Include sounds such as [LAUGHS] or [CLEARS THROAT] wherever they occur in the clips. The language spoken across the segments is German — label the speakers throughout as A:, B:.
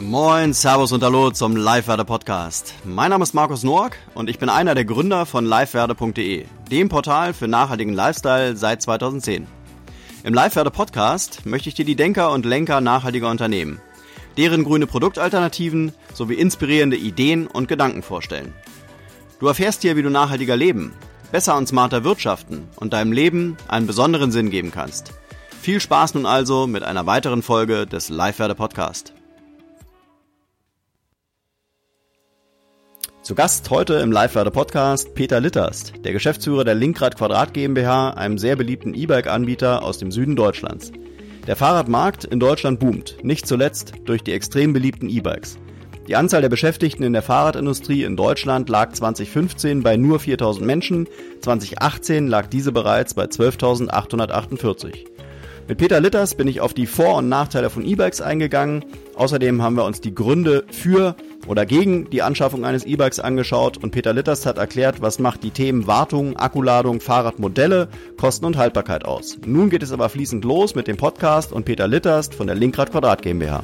A: Moin, Servus und Hallo zum Livewerde Podcast. Mein Name ist Markus Noack und ich bin einer der Gründer von livewerde.de, dem Portal für nachhaltigen Lifestyle seit 2010. Im Livewerde Podcast möchte ich dir die Denker und Lenker nachhaltiger Unternehmen, deren grüne Produktalternativen sowie inspirierende Ideen und Gedanken vorstellen. Du erfährst hier, wie du nachhaltiger leben, besser und smarter wirtschaften und deinem Leben einen besonderen Sinn geben kannst. Viel Spaß nun also mit einer weiteren Folge des Livewerde Podcast. Zu Gast heute im Live-Werde-Podcast Peter Litterst, der Geschäftsführer der Linkrad Quadrat GmbH, einem sehr beliebten E-Bike-Anbieter aus dem Süden Deutschlands. Der Fahrradmarkt in Deutschland boomt, nicht zuletzt durch die extrem beliebten E-Bikes. Die Anzahl der Beschäftigten in der Fahrradindustrie in Deutschland lag 2015 bei nur 4000 Menschen, 2018 lag diese bereits bei 12.848. Mit Peter Litters bin ich auf die Vor- und Nachteile von E-Bikes eingegangen. Außerdem haben wir uns die Gründe für oder gegen die Anschaffung eines E-Bikes angeschaut und Peter Litters hat erklärt, was macht die Themen Wartung, Akkuladung, Fahrradmodelle, Kosten und Haltbarkeit aus. Nun geht es aber fließend los mit dem Podcast und Peter Litters von der Linkrad Quadrat GmbH.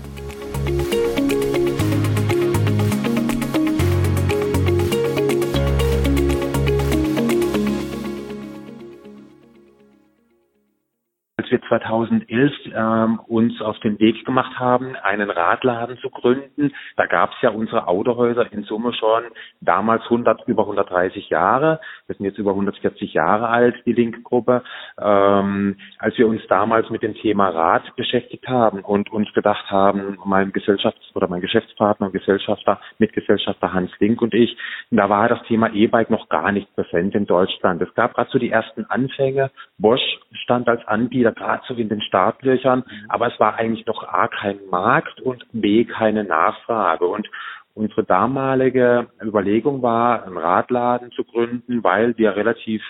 B: 2011 ähm, uns auf den Weg gemacht haben, einen Radladen zu gründen. Da gab es ja unsere Autohäuser in Summe schon damals 100, über 130 Jahre. Wir sind jetzt über 140 Jahre alt, die Link-Gruppe. Ähm, als wir uns damals mit dem Thema Rad beschäftigt haben und uns gedacht haben, mein Gesellschafts- oder mein Geschäftspartner und Gesellschafter, Mitgesellschafter Hans Link und ich, da war das Thema E-Bike noch gar nicht präsent in Deutschland. Es gab gerade so die ersten Anfänge. Bosch stand als Anbieter gerade so in den Startlöchern, mhm. aber es war eigentlich noch A kein Markt und B keine Nachfrage. Und Unsere damalige Überlegung war, einen Radladen zu gründen, weil wir relativ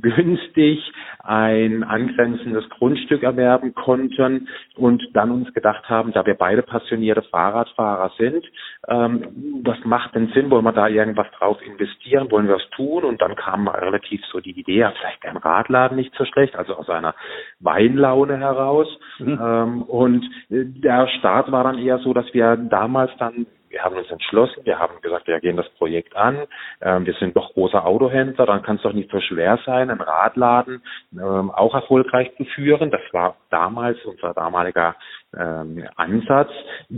B: günstig ein angrenzendes Grundstück erwerben konnten und dann uns gedacht haben, da wir beide passionierte Fahrradfahrer sind, ähm, was macht denn Sinn? Wollen wir da irgendwas drauf investieren? Wollen wir es tun? Und dann kam relativ so die Idee, ja, vielleicht ein Radladen nicht so schlecht, also aus einer Weinlaune heraus. Mhm. Ähm, und der Start war dann eher so, dass wir damals dann wir haben uns entschlossen, wir haben gesagt, wir gehen das Projekt an, ähm, wir sind doch großer Autohändler, dann kann es doch nicht so schwer sein, einen Radladen ähm, auch erfolgreich zu führen. Das war damals unser damaliger ähm, Ansatz.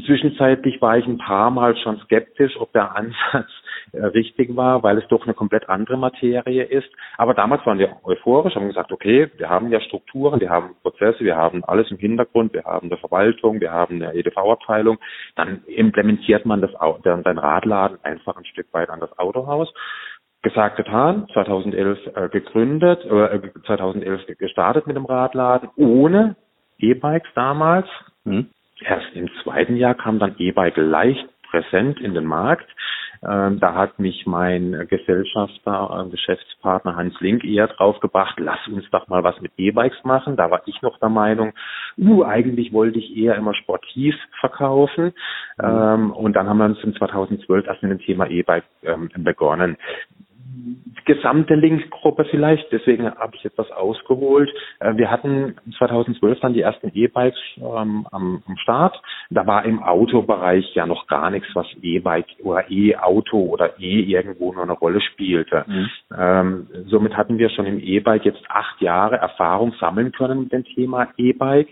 B: Zwischenzeitlich war ich ein paar Mal schon skeptisch, ob der Ansatz richtig war, weil es doch eine komplett andere Materie ist. Aber damals waren wir euphorisch, haben gesagt, okay, wir haben ja Strukturen, wir haben Prozesse, wir haben alles im Hintergrund, wir haben eine Verwaltung, wir haben eine EDV-Abteilung. Dann implementiert man das, dann Radladen einfach ein Stück weit an das Autohaus gesagt getan, 2011 äh, gegründet, äh, 2011 gestartet mit dem Radladen, ohne E-Bikes damals. Hm. Erst im zweiten Jahr kam dann E-Bike leicht präsent in den Markt. Ähm, da hat mich mein Gesellschafter, äh, Geschäftspartner Hans Link eher drauf gebracht, lass uns doch mal was mit E-Bikes machen. Da war ich noch der Meinung, uh, eigentlich wollte ich eher immer sportiv verkaufen. Mhm. Ähm, und dann haben wir uns in 2012 erst mit dem Thema E-Bike ähm, begonnen gesamte Linkgruppe vielleicht, deswegen habe ich etwas ausgeholt. Äh, wir hatten 2012 dann die ersten E-Bikes ähm, am, am Start. Da war im Autobereich ja noch gar nichts, was E-Bike oder E-Auto oder E irgendwo nur eine Rolle spielte. Mhm. Ähm, somit hatten wir schon im E-Bike jetzt acht Jahre Erfahrung sammeln können mit dem Thema E-Bike.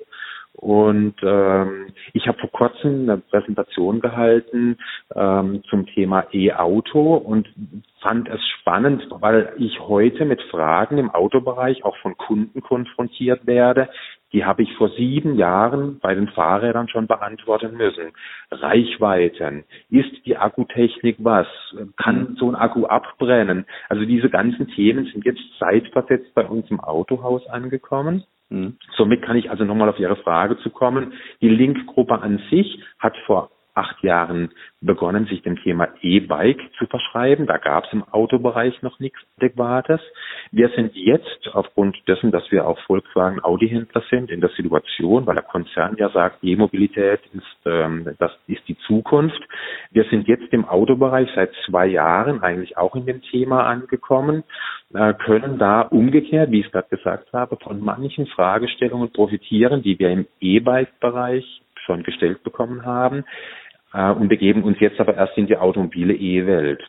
B: Und ähm, ich habe vor kurzem eine Präsentation gehalten ähm, zum Thema E-Auto und fand es spannend, weil ich heute mit Fragen im Autobereich auch von Kunden konfrontiert werde. Die habe ich vor sieben Jahren bei den Fahrrädern schon beantworten müssen. Reichweiten. Ist die Akkutechnik was? Kann so ein Akku abbrennen? Also diese ganzen Themen sind jetzt zeitversetzt bei uns im Autohaus angekommen. Mhm. Somit kann ich also nochmal auf Ihre Frage zu kommen. Die Link-Gruppe an sich hat vor acht Jahren begonnen, sich dem Thema E-Bike zu verschreiben. Da gab es im Autobereich noch nichts Adäquates. Wir sind jetzt aufgrund dessen, dass wir auch Volkswagen Audi-Händler sind, in der Situation, weil der Konzern ja sagt, E-Mobilität ist, ähm, das ist die Zukunft. Wir sind jetzt im Autobereich seit zwei Jahren eigentlich auch in dem Thema angekommen können da umgekehrt, wie ich es gerade gesagt habe, von manchen Fragestellungen profitieren, die wir im E-Bike-Bereich schon gestellt bekommen haben äh, und begeben uns jetzt aber erst in die automobile E-Welt.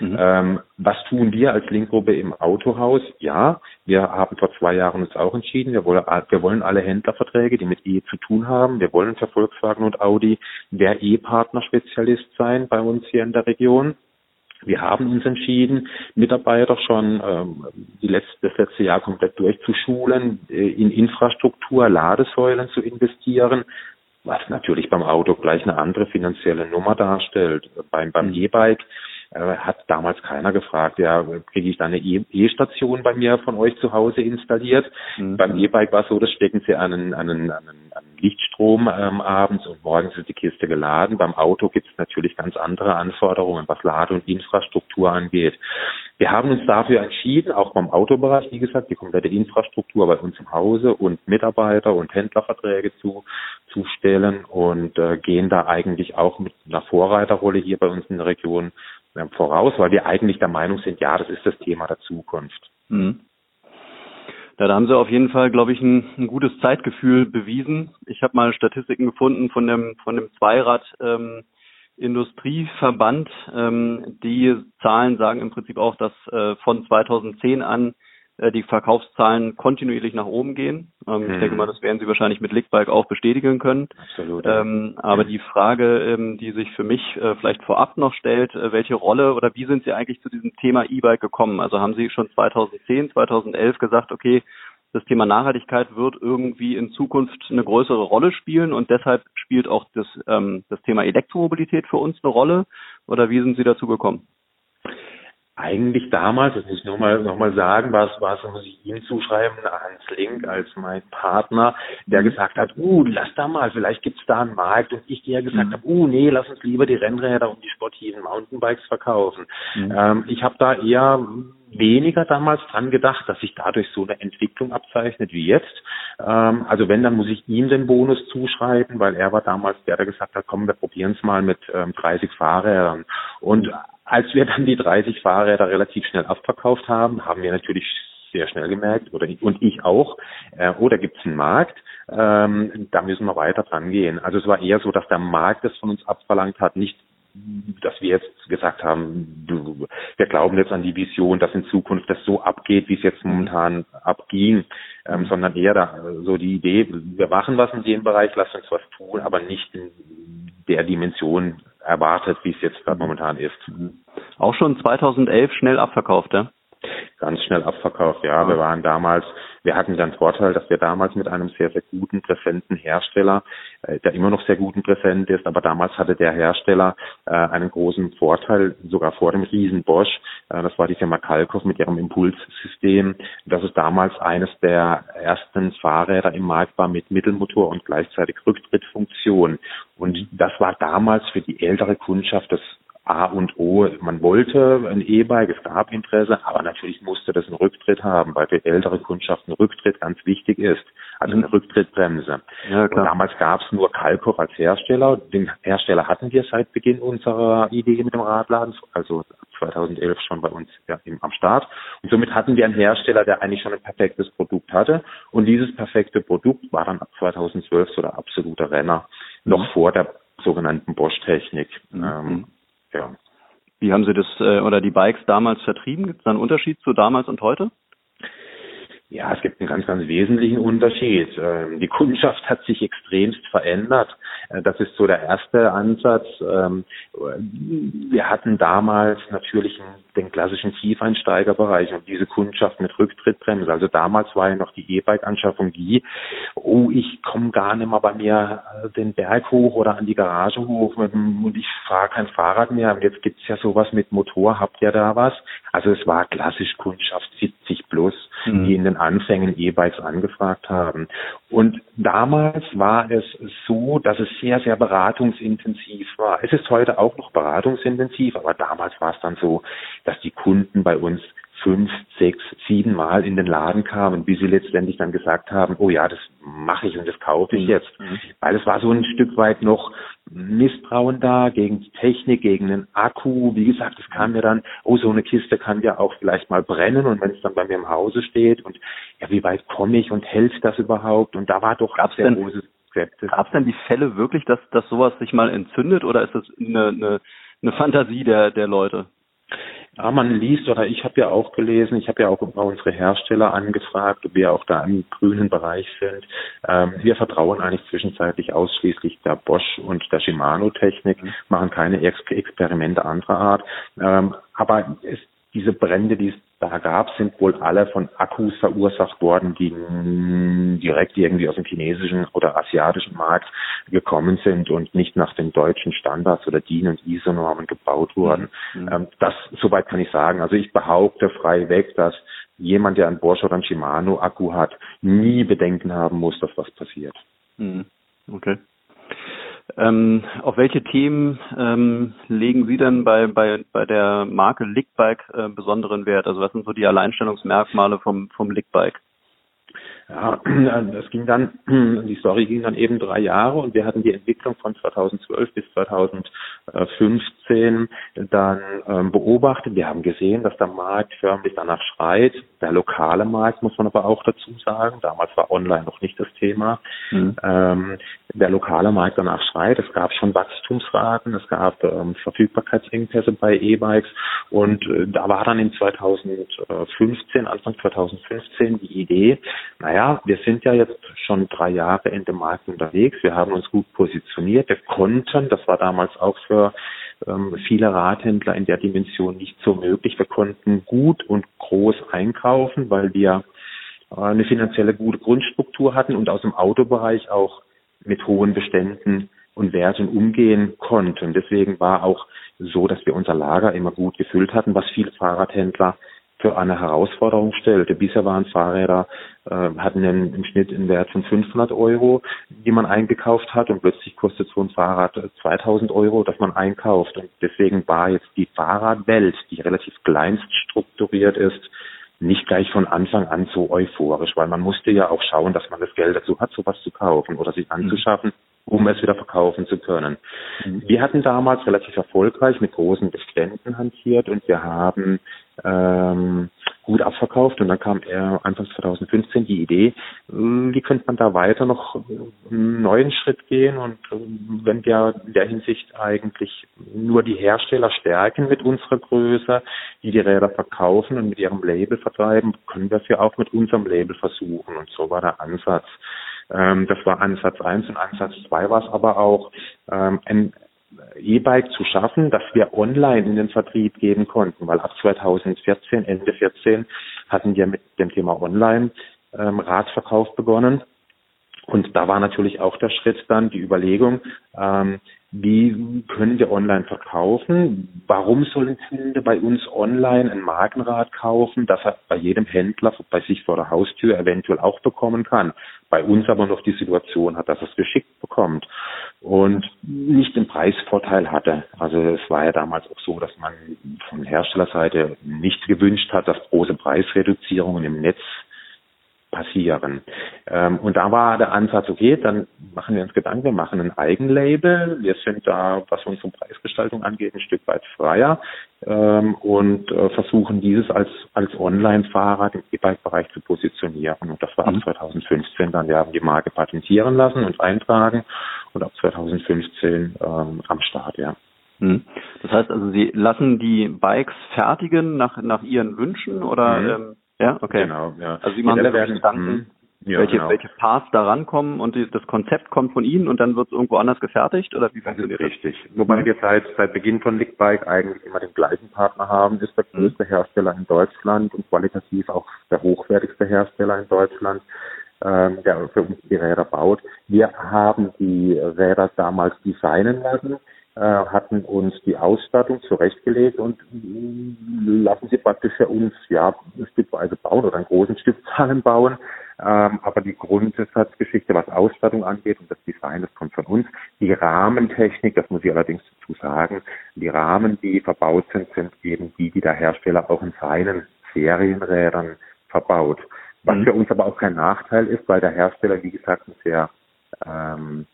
B: Mhm. Ähm, was tun wir als Linkgruppe im Autohaus? Ja, wir haben vor zwei Jahren uns auch entschieden, wir wollen, wir wollen alle Händlerverträge, die mit E zu tun haben. Wir wollen für Volkswagen und Audi der E-Partner-Spezialist sein bei uns hier in der Region. Wir haben uns entschieden, Mitarbeiter schon ähm, die letzte, das letzte Jahr komplett durchzuschulen, äh, in Infrastruktur, Ladesäulen zu investieren, was natürlich beim Auto gleich eine andere finanzielle Nummer darstellt. Beim, beim mhm. E-Bike äh, hat damals keiner gefragt, ja, kriege ich da eine e- E-Station bei mir von euch zu Hause installiert? Mhm. Beim E-Bike war es so, das stecken sie an einen, an einen, an einen, Lichtstrom ähm, abends und morgens ist die Kiste geladen. Beim Auto gibt es natürlich ganz andere Anforderungen, was Lade- und Infrastruktur angeht. Wir haben uns dafür entschieden, auch beim Autobereich, wie gesagt, die komplette Infrastruktur bei uns im Hause und Mitarbeiter und Händlerverträge zu, zu stellen und äh, gehen da eigentlich auch mit einer Vorreiterrolle hier bei uns in der Region voraus, weil wir eigentlich der Meinung sind, ja, das ist das Thema der Zukunft. Mhm.
C: Da haben Sie auf jeden Fall, glaube ich, ein, ein gutes Zeitgefühl bewiesen. Ich habe mal Statistiken gefunden von dem von dem Zweirad ähm, Industrieverband. Ähm, die Zahlen sagen im Prinzip auch, dass äh, von 2010 an äh, die Verkaufszahlen kontinuierlich nach oben gehen. Ähm, hm. Ich denke mhm. mal, das werden Sie wahrscheinlich mit Lickbike auch bestätigen können. Absolut. Ähm, aber die Frage, ähm, die sich für mich äh, vielleicht vorab noch stellt, äh, welche Rolle oder wie sind Sie eigentlich zu diesem Thema E-Bike gekommen? Also haben Sie schon 2010, 2011 gesagt, okay, das Thema Nachhaltigkeit wird irgendwie in Zukunft eine größere Rolle spielen und deshalb spielt auch das, ähm, das Thema Elektromobilität für uns eine Rolle? Oder wie sind Sie dazu gekommen?
B: Eigentlich damals, das muss ich nochmal noch mal sagen, was, was muss ich ihm zuschreiben, Hans Link als mein Partner, der mhm. gesagt hat, uh, lass da mal, vielleicht gibt's da einen Markt und ich dir gesagt mhm. habe, uh, nee, lass uns lieber die Rennräder und die sportiven Mountainbikes verkaufen. Mhm. Ähm, ich habe da eher weniger damals dran gedacht, dass sich dadurch so eine Entwicklung abzeichnet wie jetzt. Ähm, also wenn, dann muss ich ihm den Bonus zuschreiben, weil er war damals der, der gesagt hat, komm, wir probieren es mal mit ähm, 30 Fahrrädern. Und als wir dann die 30 Fahrräder relativ schnell abverkauft haben, haben wir natürlich sehr schnell gemerkt, oder und ich auch, äh, oh, da gibt's einen Markt, ähm, da müssen wir weiter dran gehen. Also es war eher so, dass der Markt es von uns abverlangt hat, nicht dass wir jetzt gesagt haben, wir glauben jetzt an die Vision, dass in Zukunft das so abgeht, wie es jetzt momentan abging, ähm, sondern eher da, so die Idee, wir machen was in dem Bereich, lass uns was tun, aber nicht in der Dimension erwartet, wie es jetzt gerade momentan ist.
C: Auch schon 2011 schnell abverkauft, ja?
B: Ganz schnell abverkauft. Ja, wir waren damals, wir hatten den Vorteil, dass wir damals mit einem sehr, sehr guten, präsenten Hersteller, äh, der immer noch sehr guten präsent ist, aber damals hatte der Hersteller äh, einen großen Vorteil, sogar vor dem Riesen Bosch. Äh, das war die Firma Kalkow mit ihrem Impulssystem. Das ist damals eines der ersten Fahrräder im Markt war mit Mittelmotor und gleichzeitig Rücktrittfunktion. Und das war damals für die ältere Kundschaft das A und O. Man wollte ein E-Bike, es gab Interesse, aber natürlich musste das einen Rücktritt haben, weil für ältere Kundschaften Rücktritt ganz wichtig ist. Also eine mhm. Rücktrittbremse. Ja. Und damals gab es nur Kalkow als Hersteller. Den Hersteller hatten wir seit Beginn unserer Idee mit dem Radladen, also 2011 schon bei uns ja, im, am Start. Und somit hatten wir einen Hersteller, der eigentlich schon ein perfektes Produkt hatte. Und dieses perfekte Produkt war dann ab 2012 so der absolute Renner, noch mhm. vor der sogenannten Bosch-Technik. Mhm. Ähm,
C: ja. Wie haben Sie das äh, oder die Bikes damals vertrieben? Gibt es da einen Unterschied zu damals und heute?
B: Ja, es gibt einen ganz, ganz wesentlichen Unterschied. Ähm, die Kundschaft hat sich extremst verändert. Äh, das ist so der erste Ansatz. Ähm, wir hatten damals natürlich den klassischen Tiefeinsteigerbereich und diese Kundschaft mit Rücktrittbremse. Also damals war ja noch die E-Bike-Anschaffung die, oh, ich komme gar nicht mehr bei mir äh, den Berg hoch oder an die Garage hoch und ich fahre kein Fahrrad mehr. Und jetzt gibt's ja sowas mit Motor, habt ihr da was? Also es war klassisch Kundschaft 70 plus, mhm. die in den Anfängen E-Bikes angefragt haben. Und damals war es so, dass es sehr, sehr beratungsintensiv war. Es ist heute auch noch beratungsintensiv, aber damals war es dann so, dass die Kunden bei uns fünf, sechs, sieben Mal in den Laden kamen, bis sie letztendlich dann gesagt haben, oh ja, das mache ich und das kaufe ich mhm. jetzt. Mhm. Weil es war so ein Stück weit noch Misstrauen da gegen die Technik, gegen den Akku. Wie gesagt, es kam mir dann, oh, so eine Kiste kann ja auch vielleicht mal brennen und wenn es dann bei mir im Hause steht und ja, wie weit komme ich und hält das überhaupt? Und da war doch
C: Gab's sehr denn, großes Skepsis. Gab es denn die Fälle wirklich, dass, dass sowas sich mal entzündet oder ist das eine, eine, eine Fantasie der, der Leute?
B: Ja, man liest oder ich habe ja auch gelesen, ich habe ja auch unsere Hersteller angefragt, ob wir auch da im grünen Bereich sind. Ähm, wir vertrauen eigentlich zwischenzeitlich ausschließlich der Bosch und der Shimano-Technik, mhm. machen keine Ex Experimente anderer Art. Ähm, aber es, diese Brände, die es da gab, sind wohl alle von Akkus verursacht worden, die direkt irgendwie aus dem chinesischen oder asiatischen Markt gekommen sind und nicht nach den deutschen Standards oder DIN und ISO-Normen gebaut wurden. Mhm. Ähm, das, soweit kann ich sagen. Also ich behaupte frei weg, dass jemand, der einen Bosch oder einen Shimano-Akku hat, nie Bedenken haben muss, dass was passiert.
C: Mhm. Okay. Ähm, auf welche Themen ähm, legen Sie denn bei, bei, bei der Marke Lickbike äh, besonderen Wert? Also was sind so die Alleinstellungsmerkmale vom, vom Lickbike?
B: Ja, das ging dann, die Story ging dann eben drei Jahre und wir hatten die Entwicklung von 2012 bis 2015 dann ähm, beobachtet. Wir haben gesehen, dass der Markt förmlich danach schreit. Der lokale Markt muss man aber auch dazu sagen. Damals war online noch nicht das Thema. Mhm. Ähm, der lokale Markt danach schreit. Es gab schon Wachstumsraten, es gab ähm, Verfügbarkeitsengpässe bei E-Bikes und äh, da war dann in 2015, Anfang 2015 die Idee, naja, wir sind ja jetzt schon drei Jahre in dem Markt unterwegs, wir haben uns gut positioniert, wir konnten, das war damals auch für ähm, viele Radhändler in der Dimension nicht so möglich, wir konnten gut und groß einkaufen, weil wir äh, eine finanzielle gute Grundstruktur hatten und aus dem Autobereich auch mit hohen Beständen und Werten umgehen konnten. Deswegen war auch so, dass wir unser Lager immer gut gefüllt hatten, was viele Fahrradhändler für eine Herausforderung stellte. Bisher waren Fahrräder, äh, hatten einen, im Schnitt einen Wert von 500 Euro, die man eingekauft hat und plötzlich kostet so ein Fahrrad 2000 Euro, das man einkauft. Und deswegen war jetzt die Fahrradwelt, die relativ kleinst strukturiert ist, nicht gleich von Anfang an so euphorisch, weil man musste ja auch schauen, dass man das Geld dazu hat, sowas zu kaufen oder sich mhm. anzuschaffen, um es wieder verkaufen zu können. Mhm. Wir hatten damals relativ erfolgreich mit großen Beständen hantiert und wir haben ähm, gut abverkauft und dann kam er Anfang 2015 die Idee, äh, wie könnte man da weiter noch einen neuen Schritt gehen und äh, wenn wir in der Hinsicht eigentlich nur die Hersteller stärken mit unserer Größe, die die Räder verkaufen und mit ihrem Label vertreiben, können wir es ja auch mit unserem Label versuchen und so war der Ansatz. Ähm, das war Ansatz 1 und Ansatz 2 war es aber auch ähm, E-Bike zu schaffen, dass wir online in den Vertrieb gehen konnten, weil ab 2014, Ende 14 hatten wir mit dem Thema Online ähm, Radverkauf begonnen. Und da war natürlich auch der Schritt dann die Überlegung, ähm, wie können wir online verkaufen? Warum soll ein Kunde bei uns online ein Markenrad kaufen, das er bei jedem Händler bei sich vor der Haustür eventuell auch bekommen kann? Bei uns aber noch die Situation hat, dass er es geschickt bekommt und nicht den Preisvorteil hatte. Also es war ja damals auch so, dass man von Herstellerseite nicht gewünscht hat, dass große Preisreduzierungen im Netz passieren. Ähm, und da war der Ansatz, okay, dann machen wir uns Gedanken, wir machen ein Eigenlabel. Wir sind da, was unsere Preisgestaltung angeht, ein Stück weit freier ähm, und äh, versuchen dieses als, als Online-Fahrrad im E-Bike-Bereich zu positionieren. Und das war ab 2015 mhm. dann. Wir haben die Marke patentieren lassen und eintragen und ab 2015 ähm, am Start, ja.
C: Mhm. Das heißt also, Sie lassen die Bikes fertigen nach, nach Ihren Wünschen oder mhm. ähm, ja, okay. Genau, ja. Also Sie machen sich werden, Gedanken, hm, ja, welche, genau. welche Parts da rankommen und die, das Konzept kommt von Ihnen und dann wird es irgendwo anders gefertigt oder wie
B: funktioniert das? Richtig. Wobei wir seit, seit Beginn von Lickbike eigentlich immer den gleichen Partner haben, ist der mhm. größte mhm. Hersteller in Deutschland und qualitativ auch der hochwertigste Hersteller in Deutschland ähm, der für uns die Räder baut. Wir haben die Räder damals designen lassen hatten uns die Ausstattung zurechtgelegt und lassen sie praktisch für uns ja stückweise bauen oder in großen Stückzahlen bauen. Ähm, aber die Grundsatzgeschichte, was Ausstattung angeht und das Design, das kommt von uns. Die Rahmentechnik, das muss ich allerdings dazu sagen, die Rahmen, die verbaut sind, sind eben die, die der Hersteller auch in seinen Serienrädern verbaut. Was mhm. für uns aber auch kein Nachteil ist, weil der Hersteller, wie gesagt, ein sehr ähm,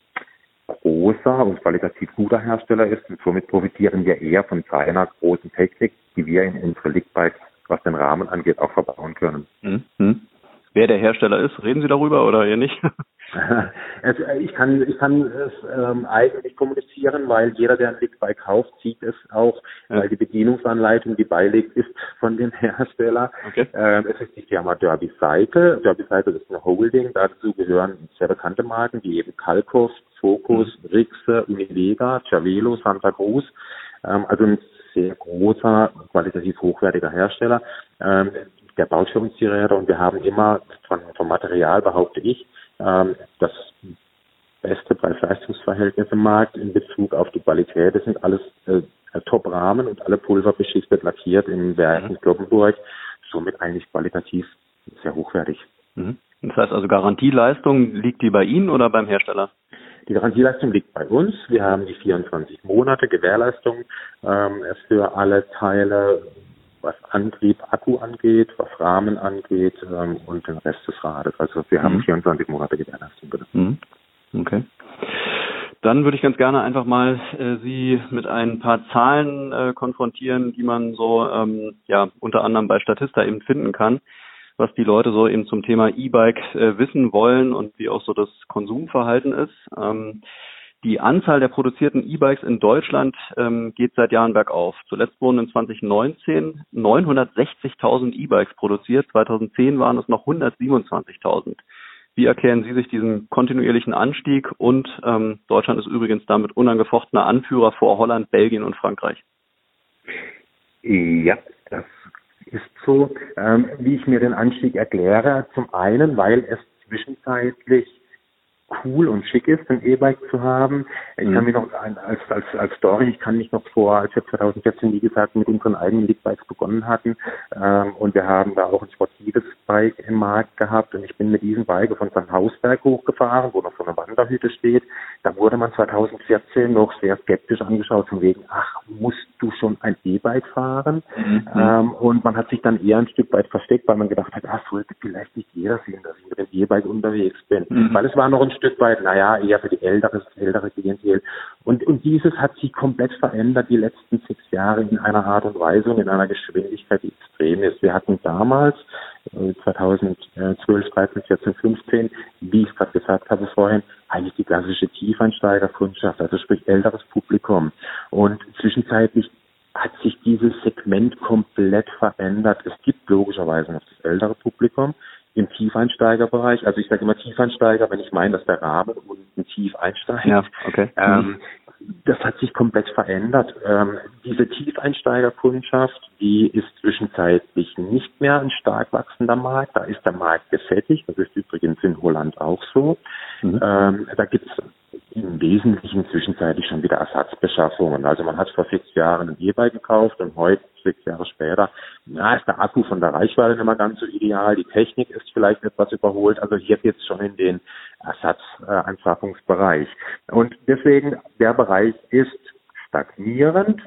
B: großer und qualitativ guter Hersteller ist und somit profitieren wir eher von seiner großen Technik, die wir in unsere Ligbikes, was den Rahmen angeht, auch verbauen können.
C: Mhm. Wer der Hersteller ist, reden Sie darüber oder eher nicht? [LAUGHS]
B: Also ich kann, ich kann es ähm, eigentlich kommunizieren, weil jeder, der ein Ligbike kauft, sieht es auch, ja. weil die Bedienungsanleitung, die beiliegt, ist von dem [LAUGHS] Hersteller. Okay. Ähm, es ist die Firma Derby Cycle. Derby Cycle ist eine Holding. Dazu gehören sehr bekannte Marken, wie eben Kalkos, Focus, mhm. Rixe, Unilega, Cervelo, Santa Cruz. Ähm, also ein sehr großer, qualitativ hochwertiger Hersteller. Ähm, der baut für uns die Räder und wir haben immer von, vom Material, behaupte ich, ähm, das beste Preis-Leistungs-Verhältnis im Markt in Bezug auf die Qualität. Das sind alles äh, Top-Rahmen und alle Pulver beschichtet, lackiert im Werk in Kloppenburg. Somit eigentlich qualitativ sehr hochwertig.
C: Mhm. Das heißt also Garantieleistung, liegt die bei Ihnen oder beim Hersteller?
B: Die Garantieleistung liegt bei uns. Wir haben die 24 Monate Gewährleistung ähm, für alle Teile was Antrieb, Akku angeht, was Rahmen angeht ähm, und den Rest des Rades. Also wir haben 24 mhm. Monate Gewährleistung. Bitte. Mhm.
C: Okay. Dann würde ich ganz gerne einfach mal äh, Sie mit ein paar Zahlen äh, konfrontieren, die man so ähm, ja unter anderem bei Statista eben finden kann, was die Leute so eben zum Thema E-Bike äh, wissen wollen und wie auch so das Konsumverhalten ist. Ähm, die Anzahl der produzierten E-Bikes in Deutschland ähm, geht seit Jahren bergauf. Zuletzt wurden in 2019 960.000 E-Bikes produziert. 2010 waren es noch 127.000. Wie erklären Sie sich diesen kontinuierlichen Anstieg? Und ähm, Deutschland ist übrigens damit unangefochtener Anführer vor Holland, Belgien und Frankreich.
B: Ja, das ist so. Ähm, wie ich mir den Anstieg erkläre, zum einen, weil es zwischenzeitlich cool und schick ist, ein E-Bike zu haben. Ich mhm. kann mich noch als, als, als Story, ich kann mich noch vor, als wir 2014, wie gesagt, mit unseren eigenen League-Bikes begonnen hatten, ähm, und wir haben da auch ein sportives Bike im Markt gehabt und ich bin mit diesem Bike von St. Hausberg hochgefahren, wo noch so eine Wanderhütte steht. Da wurde man 2014 noch sehr skeptisch angeschaut, von wegen, ach, musst du schon ein E-Bike fahren? Mhm. Ähm, und man hat sich dann eher ein Stück weit versteckt, weil man gedacht hat, ach, sollte vielleicht nicht jeder sehen, dass ich mit dem E-Bike unterwegs bin. Mhm. Weil es war noch ein Stück weit, naja, eher für die ältere, ältere Klientel. Und, und dieses hat sich komplett verändert die letzten sechs Jahre in einer Art und Weise und in einer Geschwindigkeit, die extrem ist. Wir hatten damals, 2012, 13, 14, 15, wie ich gerade gesagt habe vorhin, eigentlich die klassische Tiefeinsteigerkundschaft, also sprich älteres Publikum. Und zwischenzeitlich hat sich dieses Segment komplett verändert. Es gibt logischerweise noch das ältere Publikum, im Tiefeinsteigerbereich. Also ich sage immer Tiefeinsteiger, wenn ich meine, dass der Rahmen unten tief einsteigt. Ja, okay. Ähm, das hat sich komplett verändert. Ähm, diese Tiefeinsteigerkundschaft, die ist zwischenzeitlich nicht mehr ein stark wachsender Markt. Da ist der Markt gesättigt. Das ist übrigens in Holland auch so. Mhm. Ähm, da gibt es im Wesentlichen zwischenzeitlich schon wieder Ersatzbeschaffungen. Also man hat vor sechs Jahren ein E-Bike gekauft und heute, sechs Jahre später, na, ist der Akku von der Reichweite nicht mehr ganz so ideal, die Technik ist vielleicht etwas überholt, also hier geht es schon in den Ersatzanschaffungsbereich. Und deswegen, der Bereich ist stagnierend,